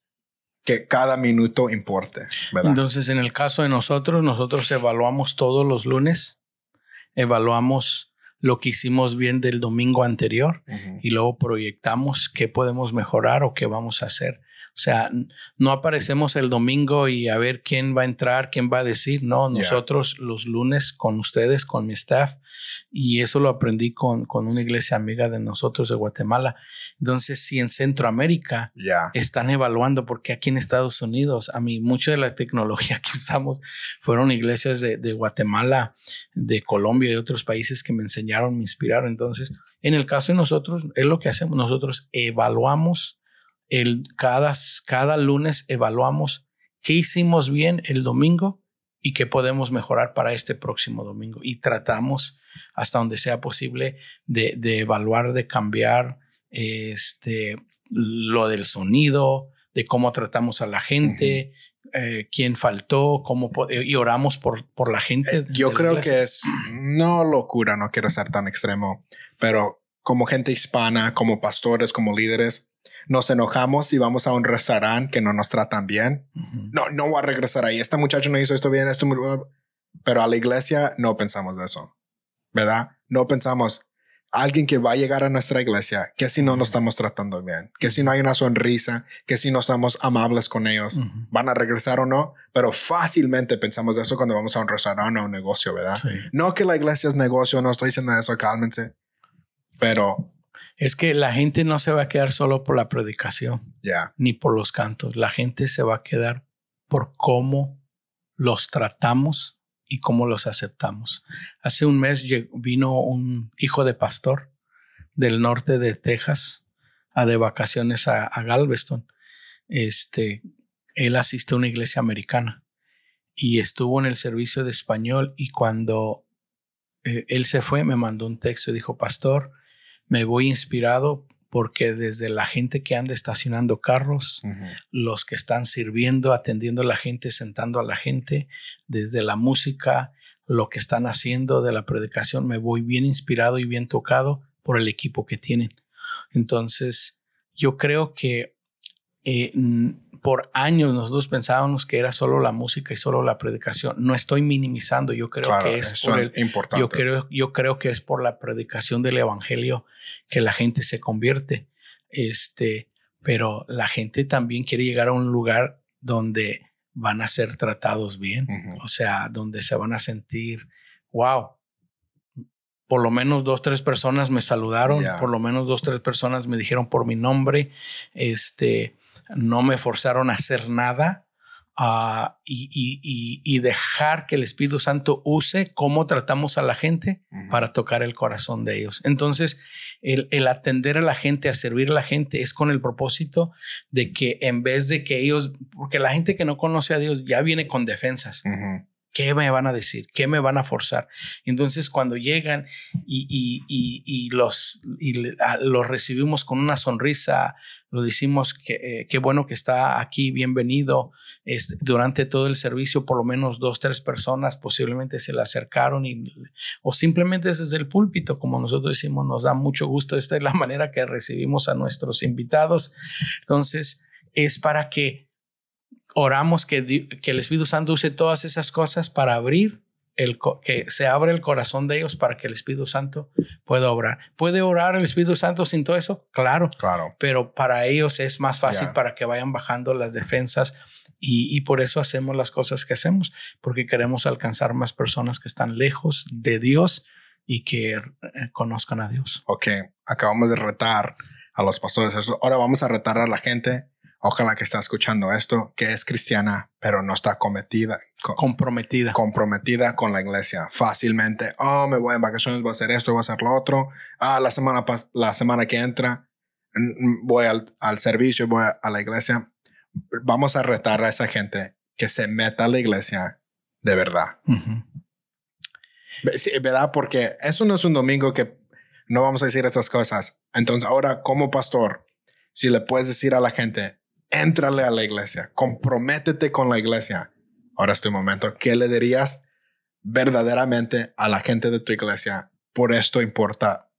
que cada minuto importe, ¿verdad? Entonces, en el caso de nosotros, nosotros evaluamos todos los lunes, evaluamos lo que hicimos bien del domingo anterior y luego proyectamos qué podemos mejorar o qué vamos a hacer. O sea, no aparecemos el domingo y a ver quién va a entrar, quién va a decir. No, nosotros los lunes con ustedes, con mi staff, y eso lo aprendí con, con una iglesia amiga de nosotros de Guatemala. Entonces, si en Centroamérica están evaluando, porque aquí en Estados Unidos, a mí, mucha de la tecnología que usamos fueron iglesias de, de Guatemala, de Colombia y otros países que me enseñaron, me inspiraron. Entonces, en el caso de nosotros, es lo que hacemos. Nosotros evaluamos el, cada, cada lunes evaluamos qué hicimos bien el domingo y qué podemos mejorar para este próximo domingo. Y tratamos hasta donde sea posible de, evaluar, de cambiar este, lo del sonido, de cómo tratamos a la gente, eh, quién faltó, cómo y oramos por, por la gente. Eh, yo creo que es no locura, no quiero ser tan extremo, pero como gente hispana, como pastores, como líderes, nos enojamos y vamos a un restaurante que no nos tratan bien. No, no voy a regresar ahí. Este muchacho no hizo esto bien, esto Pero a la iglesia no pensamos de eso, ¿verdad? No pensamos, alguien que va a llegar a nuestra iglesia, que si no nos estamos tratando bien, que si no hay una sonrisa, que si no estamos amables con ellos, van a regresar o no, pero fácilmente pensamos de eso cuando vamos a un restaurante o un negocio, ¿verdad? No que la iglesia es negocio, no estoy diciendo eso, cálmense, pero es que la gente no se va a quedar solo por la predicación, ni por los cantos. La gente se va a quedar por cómo los tratamos y cómo los aceptamos. Hace un mes vino un hijo de pastor del norte de Texas a de vacaciones a, Galveston. Este, él asistió a una iglesia americana y estuvo en el servicio de español y cuando eh, él se fue me mandó un texto y dijo, pastor, me voy inspirado porque desde la gente que anda estacionando carros, los que están sirviendo, atendiendo a la gente, sentando a la gente, desde la música, lo que están haciendo de la predicación, me voy bien inspirado y bien tocado por el equipo que tienen. Entonces, yo creo que eh, por años nosotros pensábamos que era solo la música y solo la predicación. No estoy minimizando, yo creo que es por el, importante. Yo creo, yo creo que es por la predicación del evangelio que la gente se convierte. Este, pero la gente también quiere llegar a un lugar donde van a ser tratados bien, o sea, donde se van a sentir, wow, por lo menos dos, tres personas me saludaron, por lo menos dos, tres personas me dijeron por mi nombre, este, no me forzaron a hacer nada ah, y, dejar que el Espíritu Santo use cómo tratamos a la gente para tocar el corazón de ellos. Entonces, el, atender a la gente, a servir a la gente es con el propósito de que en vez de que ellos, porque la gente que no conoce a Dios ya viene con defensas. ¿Qué me van a decir? ¿Qué me van a forzar? Entonces, cuando llegan y, los, los recibimos con una sonrisa, lo decimos que eh, qué bueno que está aquí, bienvenido. Es, durante todo el servicio, por lo menos dos, tres personas posiblemente se le acercaron y, o simplemente desde el púlpito, como nosotros decimos, nos da mucho gusto. Esta es la manera que recibimos a nuestros invitados. Entonces, es para que oramos que, que el Espíritu Santo use todas esas cosas para abrir el, que se abra el corazón de ellos para que el Espíritu Santo pueda obrar. ¿Puede orar el Espíritu Santo sin todo eso? Claro. Claro. Pero para ellos es más fácil para que vayan bajando las defensas y, y, por eso hacemos las cosas que hacemos, porque queremos alcanzar más personas que están lejos de Dios y que eh, conozcan a Dios. Ok, acabamos de retar a los pastores. Ahora vamos a retar a la gente ojalá que está escuchando esto, que es cristiana, pero no está cometida, comprometida. Comprometida con la iglesia. Fácilmente, oh, me voy en vacaciones, voy a hacer esto, voy a hacer lo otro. Ah, la semana, la semana que entra, voy al, al servicio, voy a, la iglesia. Vamos a retar a esa gente que se meta a la iglesia de verdad. ¿Verdad? Porque eso no es un domingo que no vamos a decir estas cosas. Entonces, ahora, como pastor, si le puedes decir a la gente, Éntrale a la iglesia, comprométete con la iglesia. Ahora es tu momento. ¿Qué le dirías verdaderamente a la gente de tu iglesia? Por esto importa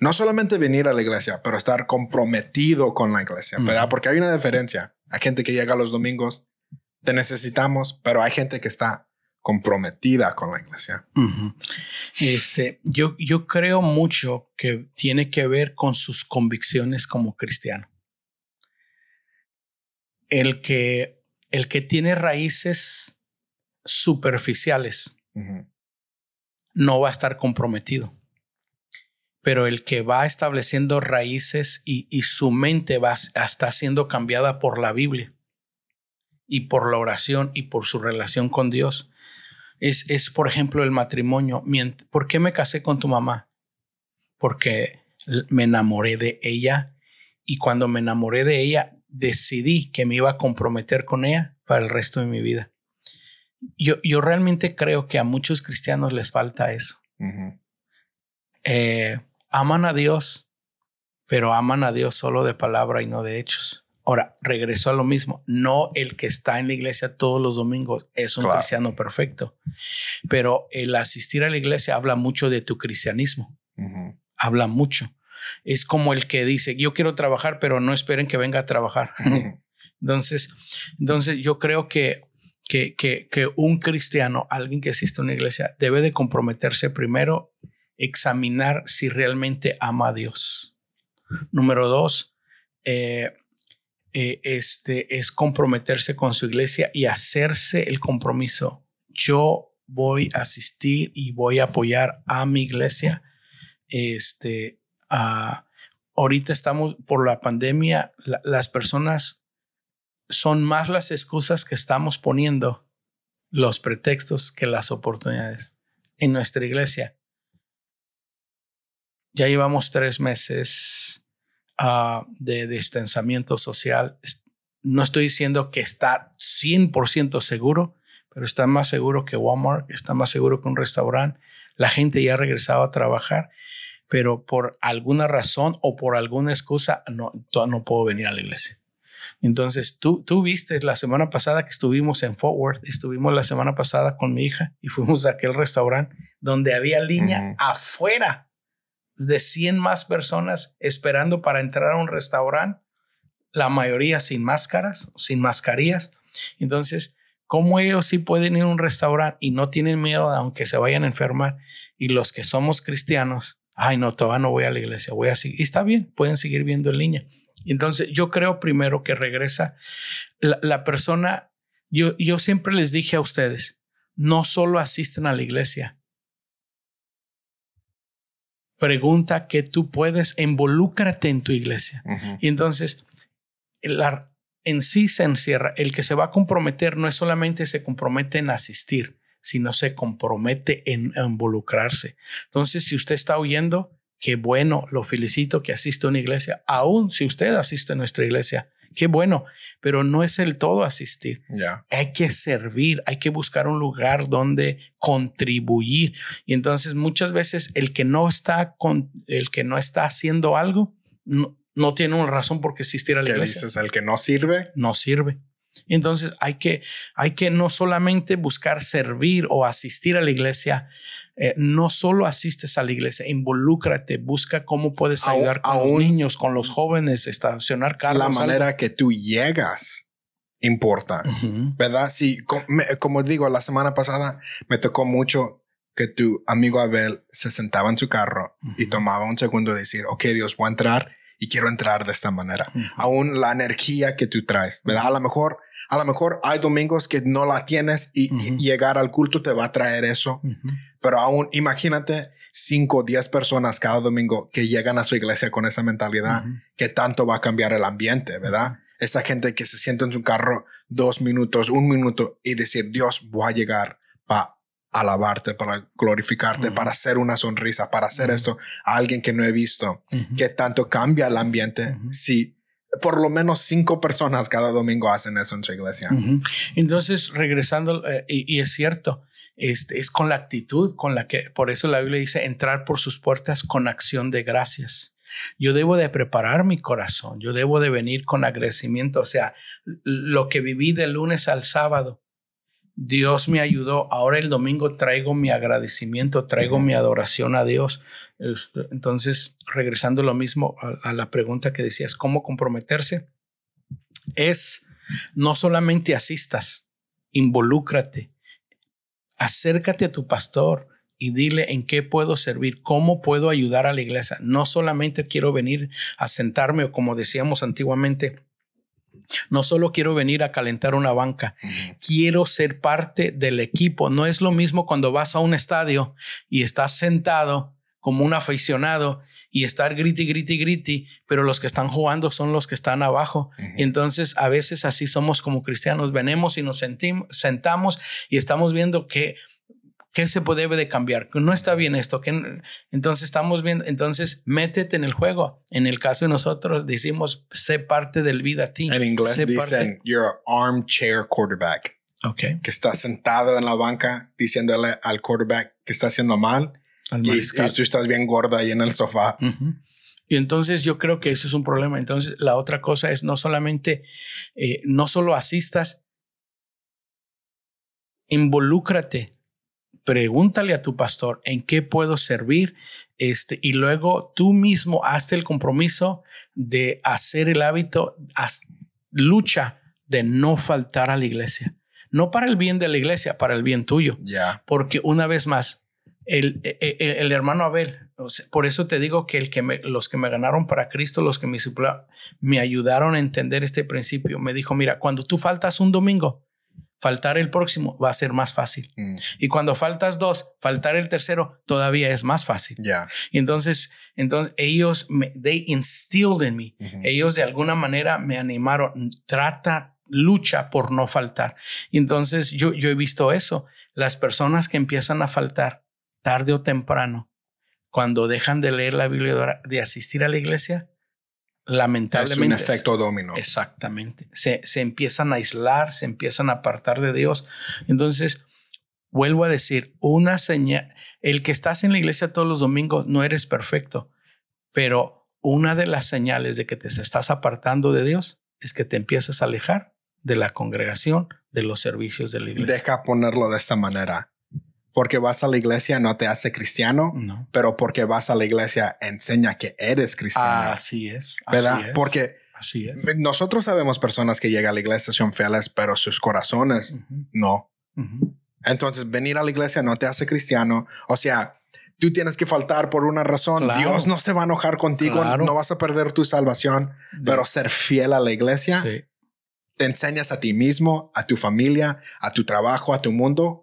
No solamente venir a la iglesia, pero estar comprometido con la iglesia, ¿verdad? Porque hay una diferencia. Hay gente que llega los domingos, te necesitamos, pero hay gente que está comprometida con la iglesia. Este, yo, yo creo mucho que tiene que ver con sus convicciones como cristiano. El que, el que tiene raíces superficiales no va a estar comprometido. Pero el que va estableciendo raíces y, y su mente va, está siendo cambiada por la Biblia y por la oración y por su relación con Dios, es, por ejemplo, el matrimonio. ¿Por qué me casé con tu mamá? Porque me enamoré de ella y cuando me enamoré de ella, decidí que me iba a comprometer con ella para el resto de mi vida. Yo, yo realmente creo que a muchos cristianos les falta eso. Eh, aman a Dios, pero aman a Dios solo de palabra y no de hechos. Ahora, regreso a lo mismo. No el que está en la iglesia todos los domingos es un cristiano perfecto, pero el asistir a la iglesia habla mucho de tu cristianismo. Habla mucho. Es como el que dice, yo quiero trabajar, pero no esperen que venga a trabajar. entonces, entonces, yo creo que, que, que, que un cristiano, alguien que asiste a una iglesia, debe de comprometerse primero, examinar si realmente ama a Dios. Número dos, eh, eh, este, es comprometerse con su iglesia y hacerse el compromiso. Yo voy a asistir y voy a apoyar a mi iglesia. Este, ahorita estamos por la pandemia, las personas son más las excusas que estamos poniendo, los pretextos que las oportunidades en nuestra iglesia. Ya llevamos tres meses de distanciamiento social. No estoy diciendo que está 100% seguro, pero está más seguro que Walmart, está más seguro que un restaurante. La gente ya ha regresado a trabajar, pero por alguna razón o por alguna excusa no, no puedo venir a la iglesia. Entonces, tú, tú viste la semana pasada que estuvimos en Fort Worth, estuvimos la semana pasada con mi hija y fuimos a aquel restaurante donde había línea afuera de 100 más personas esperando para entrar a un restaurante, la mayoría sin máscaras, sin mascarillas. Entonces, ¿cómo ellos sí pueden ir a un restaurante y no tienen miedo aunque se vayan a enfermar? Y los que somos cristianos, ay, no, todavía no voy a la iglesia, voy a seguir. Y está bien, pueden seguir viendo en línea. Entonces, yo creo primero que regresa la, la persona. Yo, yo siempre les dije a ustedes, no solo asisten a la iglesia, pregunta que tú puedes, involúcrate en tu iglesia. Y entonces, la, en sí se encierra, el que se va a comprometer no es solamente se compromete en asistir, sino se compromete en, involucrarse. Entonces, si usted está oyendo, qué bueno, lo felicito que asiste a una iglesia, aún si usted asiste a nuestra iglesia, qué bueno, pero no es el todo asistir. Hay que servir, hay que buscar un lugar donde contribuir. Y entonces muchas veces el que no está con, el que no está haciendo algo, no, tiene una razón por qué a la ¿Qué iglesia. dices? El que no sirve. No sirve. Entonces hay que, hay que no solamente buscar servir o asistir a la iglesia, eh, no solo asistes a la iglesia, involúcrate, busca cómo puedes ayudar a los niños, con los jóvenes, estacionar carros. La manera que tú llegas importa, ¿verdad? Sí, como, digo, la semana pasada me tocó mucho que tu amigo Abel se sentaba en su carro y tomaba un segundo de decir, ok, Dios, voy a entrar y quiero entrar de esta manera. Aún la energía que tú traes, ¿verdad? A lo mejor, a lo mejor hay domingos que no la tienes y, llegar al culto te va a traer eso. Pero aún imagínate cinco o diez personas cada domingo que llegan a su iglesia con esa mentalidad, que tanto va a cambiar el ambiente, ¿verdad? Esa gente que se sienta en su carro dos minutos, un minuto y decir, Dios, voy a llegar para alabarte, para glorificarte, para hacer una sonrisa, para hacer esto a alguien que no he visto, que tanto cambia el ambiente si por lo menos cinco personas cada domingo hacen eso en su iglesia. Entonces, regresando, eh, y, es cierto, este, es con la actitud con la que, por eso la Biblia dice, entrar por sus puertas con acción de gracias. Yo debo de preparar mi corazón, yo debo de venir con agradecimiento, o sea, lo que viví de lunes al sábado, Dios me ayudó. Ahora el domingo traigo mi agradecimiento, traigo mi adoración a Dios. Este, entonces, regresando lo mismo a, la pregunta que decías, ¿cómo comprometerse? Es no solamente asistas, involúcrate, acércate a tu pastor y dile en qué puedo servir, cómo puedo ayudar a la iglesia. No solamente quiero venir a sentarme o como decíamos antiguamente, no solo quiero venir a calentar una banca, quiero ser parte del equipo. No es lo mismo cuando vas a un estadio y estás sentado como un aficionado y estar griti, griti, griti, pero los que están jugando son los que están abajo. Y entonces a veces así somos como cristianos, venimos y nos sentimos, sentamos y estamos viendo que ¿Qué se debe de cambiar? No está bien esto. que Entonces estamos viendo, entonces métete en el juego. En el caso de nosotros decimos, sé parte del vida team. En inglés dicen, you're an armchair quarterback. Okay. Que está sentado en la banca diciéndole al quarterback que está haciendo mal. y, tú estás bien gorda ahí en el sofá. Y entonces yo creo que eso es un problema. Entonces la otra cosa es no solamente, eh, no solo asistas, involúcrate pregúntale a tu pastor en qué puedo servir este, y luego tú mismo hazte el compromiso de hacer el hábito, lucha de no faltar a la iglesia. No para el bien de la iglesia, para el bien tuyo. Ya. Porque una vez más, el, e, e, el, hermano Abel, por eso te digo que, el que los que me ganaron para Cristo, los que me, me ayudaron a entender este principio, me dijo, mira, cuando tú faltas un domingo, faltar el próximo va a ser más fácil. Mm. Y cuando faltas dos, faltar el tercero todavía es más fácil. Ya. entonces, entonces ellos, me, they instilled in me. Ellos de alguna manera me animaron, trata, lucha por no faltar. Y entonces yo, yo he visto eso. Las personas que empiezan a faltar tarde o temprano, cuando dejan de leer la Biblia, de asistir a la iglesia, lamentablemente. Es un efecto domino. Exactamente. Se, se, empiezan a aislar, se empiezan a apartar de Dios. Entonces, vuelvo a decir, una señal, el que estás en la iglesia todos los domingos no eres perfecto, pero una de las señales de que te estás apartando de Dios es que te empiezas a alejar de la congregación, de los servicios de la iglesia. Deja ponerlo de esta manera porque vas a la iglesia no te hace cristiano, pero porque vas a la iglesia enseña que eres cristiano. Así es. ¿Verdad? Porque así es. nosotros sabemos personas que llegan a la iglesia son fieles, pero sus corazones no. Entonces, venir a la iglesia no te hace cristiano. O sea, tú tienes que faltar por una razón. Dios no se va a enojar contigo, no vas a perder tu salvación, pero ser fiel a la iglesia. Te enseñas a ti mismo, a tu familia, a tu trabajo, a tu mundo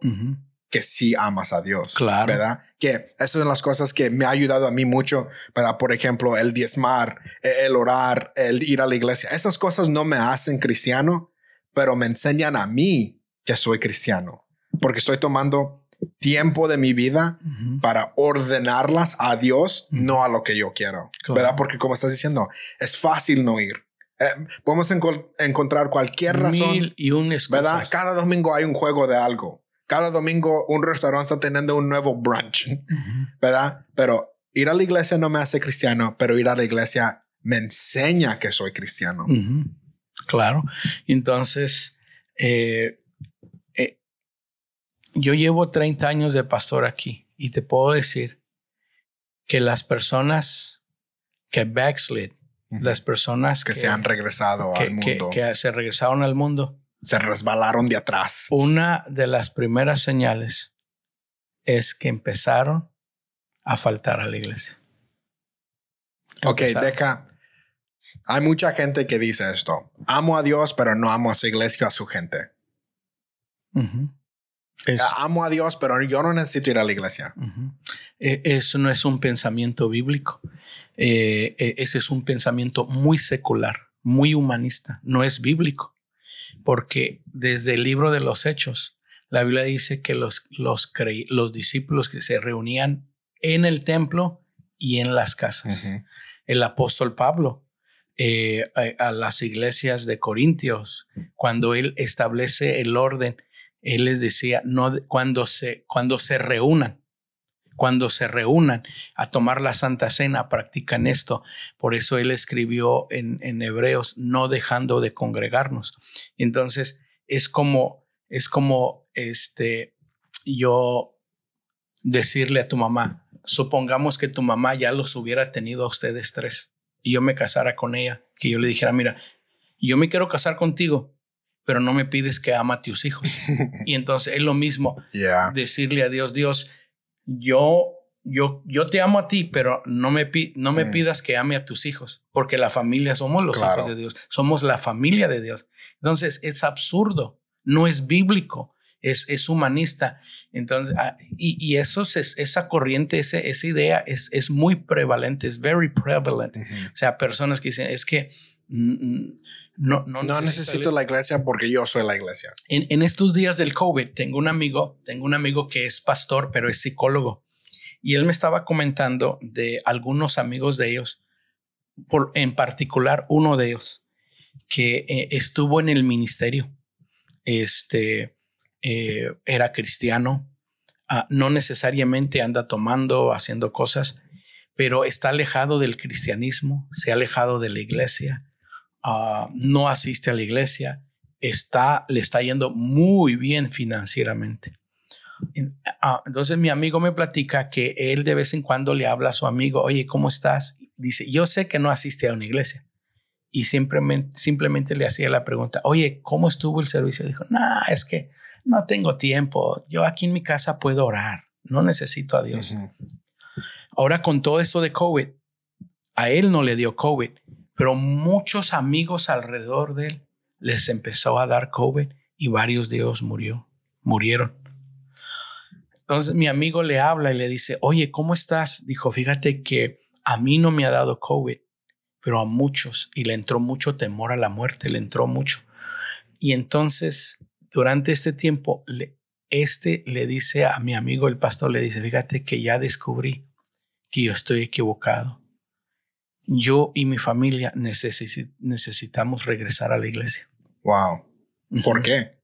que sí amas a Dios. Claro. ¿Verdad? Que esas son las cosas que me ha ayudado a mí mucho, ¿verdad? Por ejemplo, el diezmar, e-, el orar, el ir a la iglesia. Esas cosas no me hacen cristiano, pero me enseñan a mí que soy cristiano. Porque estoy tomando tiempo de mi vida para ordenarlas a Dios, no a lo que yo quiero. ¿Verdad? Porque como estás diciendo, es fácil no ir. Eh, podemos encontrar cualquier razón. Mil y un ¿Verdad? Cada domingo hay un juego de algo cada domingo un restaurante está teniendo un nuevo brunch, ¿verdad? Pero ir a la iglesia no me hace cristiano, pero ir a la iglesia me enseña que soy cristiano. Claro. Entonces, eh, eh, yo llevo 30 años de pastor aquí y te puedo decir que las personas que backslid, las personas que, se han regresado al mundo, que se regresaron al mundo, se resbalaron de atrás. Una de las primeras señales es que empezaron a faltar a la iglesia. Ok, deja. Hay mucha gente que dice esto. Amo a Dios, pero no amo a su iglesia, a su gente. amo a Dios, pero yo no necesito ir a la iglesia. E, eso no es un pensamiento bíblico. Eh, e, ese es un pensamiento muy secular, muy humanista. No es bíblico porque desde el libro de los Hechos, la Biblia dice que los, los, los discípulos que se reunían en el templo y en las casas. El apóstol Pablo eh, a, las iglesias de Corintios, cuando él establece el orden, él les decía, no, cuando, se, cuando se reúnan, cuando se reúnan a tomar la Santa Cena, practican esto. Por eso él escribió en, en Hebreos, no dejando de congregarnos. Entonces, es como Es como este, yo decirle a tu mamá, supongamos que tu mamá ya los hubiera tenido a ustedes tres y yo me casara con ella, que yo le dijera, mira, yo me quiero casar contigo, pero no me pides que ama a tus hijos. y entonces es lo mismo decirle a Dios, Dios, yo, yo, yo te amo a ti, pero no me, no me mm. pidas que ame a tus hijos, porque la familia somos los hijos de Dios, somos la familia de Dios. Entonces es absurdo, no es bíblico, es, es humanista. Entonces, ah, y, y eso es, esa corriente, esa, esa idea es, es muy prevalente, es very prevalent. O sea, personas que dicen, es que... Mm, no, no, necesito, la iglesia porque yo soy la iglesia. En, en, estos días del COVID, tengo un amigo, tengo un amigo que es pastor, pero es psicólogo. Y él me estaba comentando de algunos amigos de ellos, por, en particular uno de ellos, que eh, estuvo en el ministerio. Este eh, era cristiano, ah, no necesariamente anda tomando, haciendo cosas, pero está alejado del cristianismo, se ha alejado de la iglesia Ah, no asiste a la iglesia, está, le está yendo muy bien financieramente. Ah, entonces mi amigo me platica que él de vez en cuando le habla a su amigo, oye, ¿cómo estás? Dice, yo sé que no asiste a una iglesia. Y simplemente, simplemente le hacía la pregunta, oye, ¿cómo estuvo el servicio? Dijo, no, es que no tengo tiempo. Yo aquí en mi casa puedo orar. No necesito a Dios. Ahora con todo esto de COVID, a él no le dio COVID, pero muchos amigos alrededor de él les empezó a dar COVID y varios de ellos murió, murieron. Entonces mi amigo le habla y le dice, oye, ¿cómo estás? Dijo, fíjate que a mí no me ha dado COVID, pero a muchos, y le entró mucho temor a la muerte, le entró mucho. Y entonces, durante este tiempo, este le dice a mi amigo, el pastor, le dice, fíjate que ya descubrí que yo estoy equivocado yo y mi familia necesitamos regresar a la iglesia. Wow. ¿Por qué?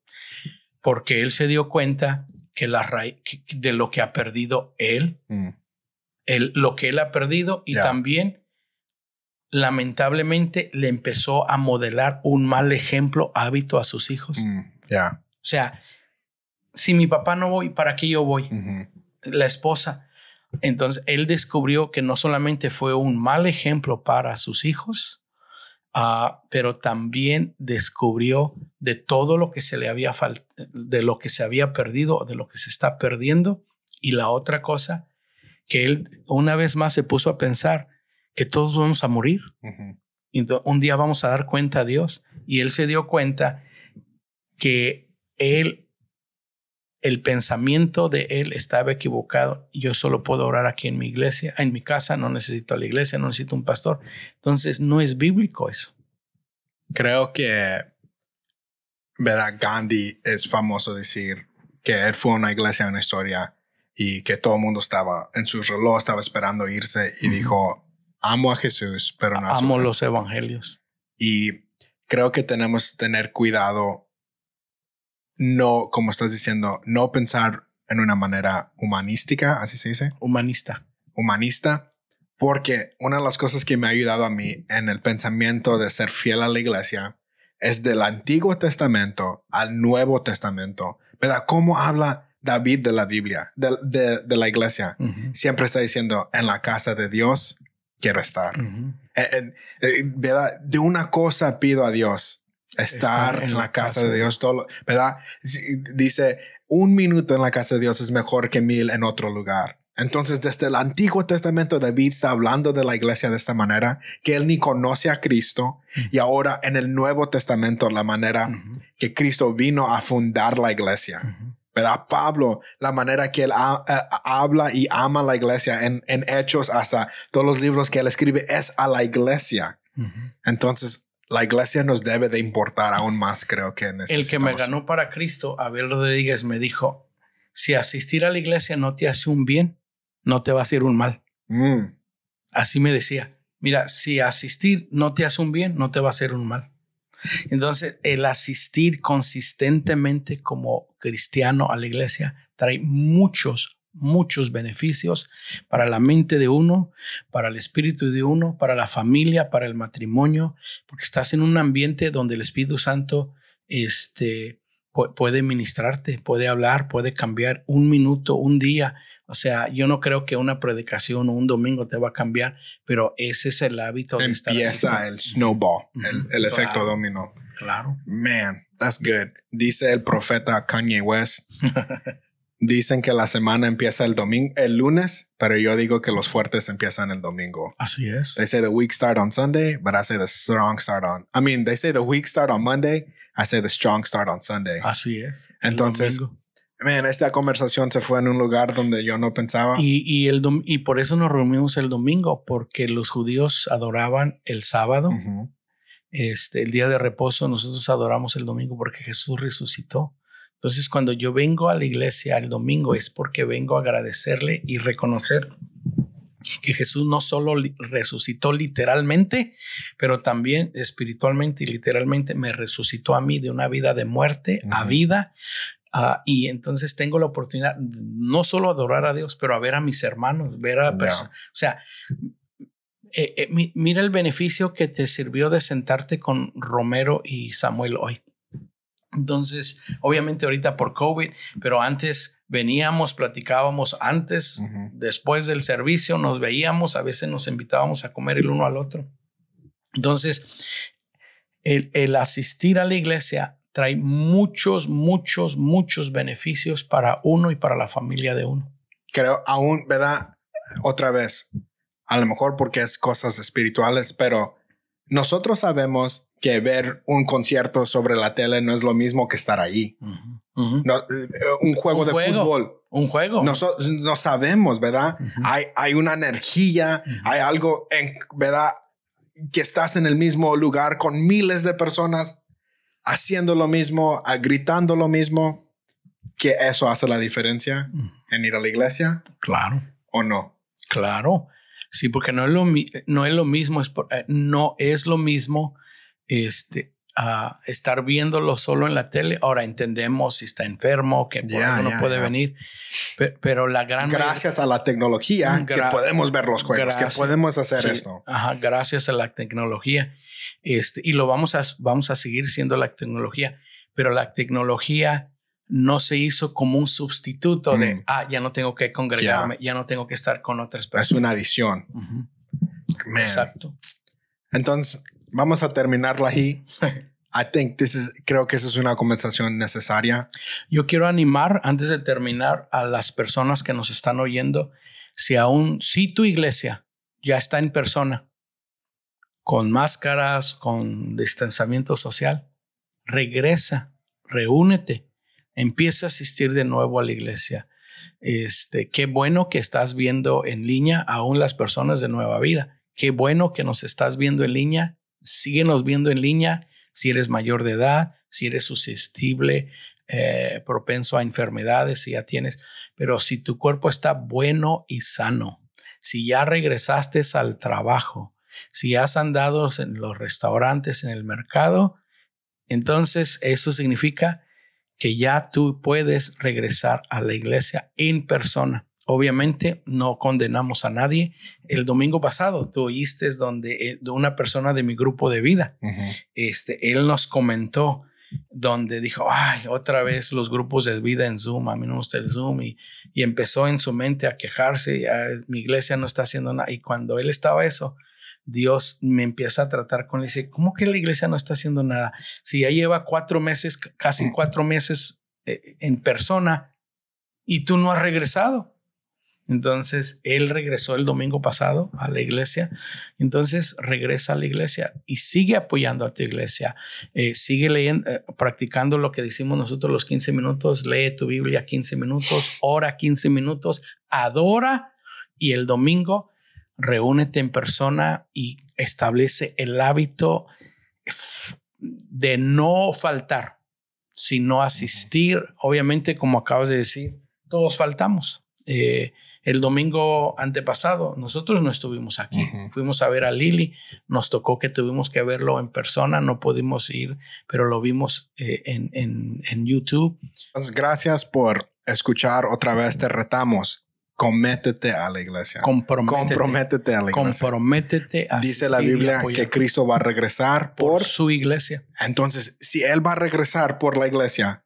Porque él se dio cuenta que la raíz de lo que ha perdido él, mm. lo que él ha perdido y también lamentablemente le empezó a modelar un mal ejemplo, hábito a sus hijos. Mm, ya. O sea, si mi papá no voy, ¿para qué yo voy? La esposa, entonces él descubrió que no solamente fue un mal ejemplo para sus hijos, ah, pero también descubrió de todo lo que se le había de lo que se había perdido, de lo que se está perdiendo. Y la otra cosa, que él una vez más se puso a pensar que todos vamos a morir. y un día vamos a dar cuenta a Dios. Y él se dio cuenta que él el pensamiento de él estaba equivocado. Yo solo puedo orar aquí en mi iglesia, en mi casa, no necesito la iglesia, no necesito un pastor. Entonces, no es bíblico eso. Creo que, ¿verdad? Gandhi es famoso decir que él fue a una iglesia, una historia, y que todo el mundo estaba en su reloj, estaba esperando irse y dijo, amo a Jesús, pero no Amo los evangelios. Y creo que tenemos que tener cuidado no, como estás diciendo, no pensar en una manera humanística, así se dice. Humanista. Humanista, porque una de las cosas que me ha ayudado a mí en el pensamiento de ser fiel a la iglesia es del Antiguo Testamento al Nuevo Testamento. ¿Verdad? ¿Cómo habla David de la Biblia, de, de, la iglesia? Siempre está diciendo, en la casa de Dios quiero estar. Eh, ¿Verdad? De una cosa pido a Dios estar, en, la casa, de Dios, todo, ¿verdad? Dice, un minuto en la casa de Dios es mejor que mil en otro lugar. Entonces, desde el Antiguo Testamento, David está hablando de la iglesia de esta manera, que él ni conoce a Cristo, y ahora en el Nuevo Testamento, la manera que Cristo vino a fundar la iglesia. ¿Verdad? Pablo, la manera que él eh, habla y ama la iglesia en, en, Hechos, hasta todos los libros que él escribe, es a la iglesia. Entonces, la iglesia nos debe de importar aún más, creo que El que me ganó para Cristo, Abel Rodríguez, me dijo, si asistir a la iglesia no te hace un bien, no te va a hacer un mal. Mm. Así me decía, mira, si asistir no te hace un bien, no te va a hacer un mal. Entonces, el asistir consistentemente como cristiano a la iglesia trae muchos, muchos beneficios para la mente de uno, para el espíritu de uno, para la familia, para el matrimonio, porque estás en un ambiente donde el Espíritu Santo este, puede ministrarte, puede hablar, puede cambiar un minuto, un día. O sea, yo no creo que una predicación o un domingo te va a cambiar, pero ese es el hábito de estar Empieza el snowball, el, efecto dominó. Claro. Man, that's good. Dice el profeta Kanye West. Dicen que la semana empieza el domingo, el lunes, pero yo digo que los fuertes empiezan el domingo. Así es. They say the week start on Sunday, but I say the strong start on. I mean, they say the week start on Monday, I say the strong start on Sunday. Así es. Entonces, man, esta conversación se fue en un lugar donde yo no pensaba. Y, y, el y por eso nos reunimos el domingo, porque los judíos adoraban el sábado. este, el día de reposo, nosotros adoramos el domingo porque Jesús resucitó. Entonces, cuando yo vengo a la iglesia el domingo es porque vengo a agradecerle y reconocer que Jesús no solo resucitó literalmente, pero también espiritualmente y literalmente me resucitó a mí de una vida de muerte a vida. Ah, y entonces tengo la oportunidad no solo adorar a Dios, pero a ver a mis hermanos, ver a personas. O sea, eh, eh, mira el beneficio que te sirvió de sentarte con Romero y Samuel hoy. Entonces, obviamente ahorita por COVID, pero antes veníamos, platicábamos antes, después del servicio, nos veíamos, a veces nos invitábamos a comer el uno al otro. Entonces, el, asistir a la iglesia trae muchos, muchos, muchos beneficios para uno y para la familia de uno. Creo, aún, ¿verdad? Otra vez, a lo mejor porque es cosas espirituales, pero nosotros sabemos que ver un concierto sobre la tele no es lo mismo que estar allí. Eh, un juego de fútbol. Un juego. No, sabemos, ¿verdad? hay, hay una energía, hay algo, en, ¿verdad? Que estás en el mismo lugar con miles de personas haciendo lo mismo, gritando lo mismo, que eso hace la diferencia en ir a la iglesia. Claro. ¿O no? Claro. Sí, porque no es lo, no es lo mismo, es eh, no es lo mismo este, a estar viéndolo solo en la tele. Ahora entendemos si está enfermo, que no puede venir, pero, la gran... Gracias a la tecnología que podemos ver los juegos, que podemos hacer esto. Ajá, gracias a la tecnología. Este, y lo vamos a, vamos a seguir siendo la tecnología, pero la tecnología no se hizo como un sustituto de, mm. ah, ya no tengo que congregarme, ya no tengo que estar con otras personas. Es una adición. Exacto. Entonces, vamos a terminarla ahí. I think this is, creo que esa es una conversación necesaria. Yo quiero animar antes de terminar a las personas que nos están oyendo, si aún, si tu iglesia ya está en persona, con máscaras, con distanciamiento social, regresa, reúnete, empieza a asistir de nuevo a la iglesia. Este, qué bueno que estás viendo en línea aún las personas de Nueva Vida. Qué bueno que nos estás viendo en línea síguenos viendo en línea si eres mayor de edad, si eres susceptible, eh, propenso a enfermedades, si ya tienes, pero si tu cuerpo está bueno y sano, si ya regresaste al trabajo, si has andado en los restaurantes, en el mercado, entonces eso significa que ya tú puedes regresar a la iglesia en persona. Obviamente no condenamos a nadie. El domingo pasado tú oíste donde eh, de una persona de mi grupo de vida, este, él nos comentó donde dijo, ay, otra vez los grupos de vida en Zoom, a mí no me gusta el Zoom y, y empezó en su mente a quejarse, mi iglesia no está haciendo nada. Y cuando él estaba eso, Dios me empieza a tratar con él y dice, ¿cómo que la iglesia no está haciendo nada? Si ya lleva cuatro meses, casi cuatro meses eh, en persona y tú no has regresado. Entonces, él regresó el domingo pasado a la iglesia. Entonces, regresa a la iglesia y sigue apoyando a tu iglesia. Eh, sigue leyendo, eh, practicando lo que decimos nosotros los 15 minutos. Lee tu Biblia 15 minutos, ora 15 minutos, adora y el domingo reúnete en persona y establece el hábito de no faltar, sino asistir. Obviamente, como acabas de decir, todos faltamos. Eh, el domingo antepasado nosotros no estuvimos aquí. Fuimos a ver a Lili. Nos tocó que tuvimos que verlo en persona. No pudimos ir, pero lo vimos eh, en, en, en, YouTube. Entonces, gracias por escuchar otra vez. Te retamos. Cométete a la iglesia. Comprométete, a la iglesia. Comprométete a Dice la Biblia que Cristo va a regresar por, su iglesia. Entonces, si Él va a regresar por la iglesia,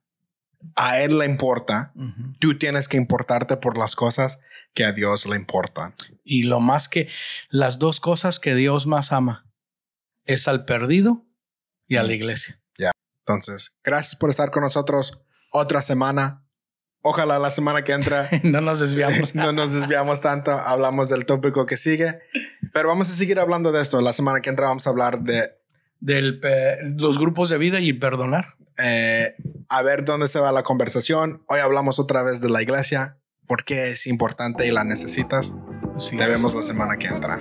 a Él le importa, tú tienes que importarte por las cosas que a Dios le importan. Y lo más que las dos cosas que Dios más ama es al perdido y a la iglesia. Ya. Entonces, gracias por estar con nosotros otra semana. Ojalá la semana que entra no nos desviamos. no nos desviamos tanto. Hablamos del tópico que sigue, pero vamos a seguir hablando de esto. La semana que entra vamos a hablar de del los grupos de vida y perdonar. Eh, a ver dónde se va la conversación. Hoy hablamos otra vez de la iglesia, por qué es importante y la necesitas. Te vemos la semana que entra.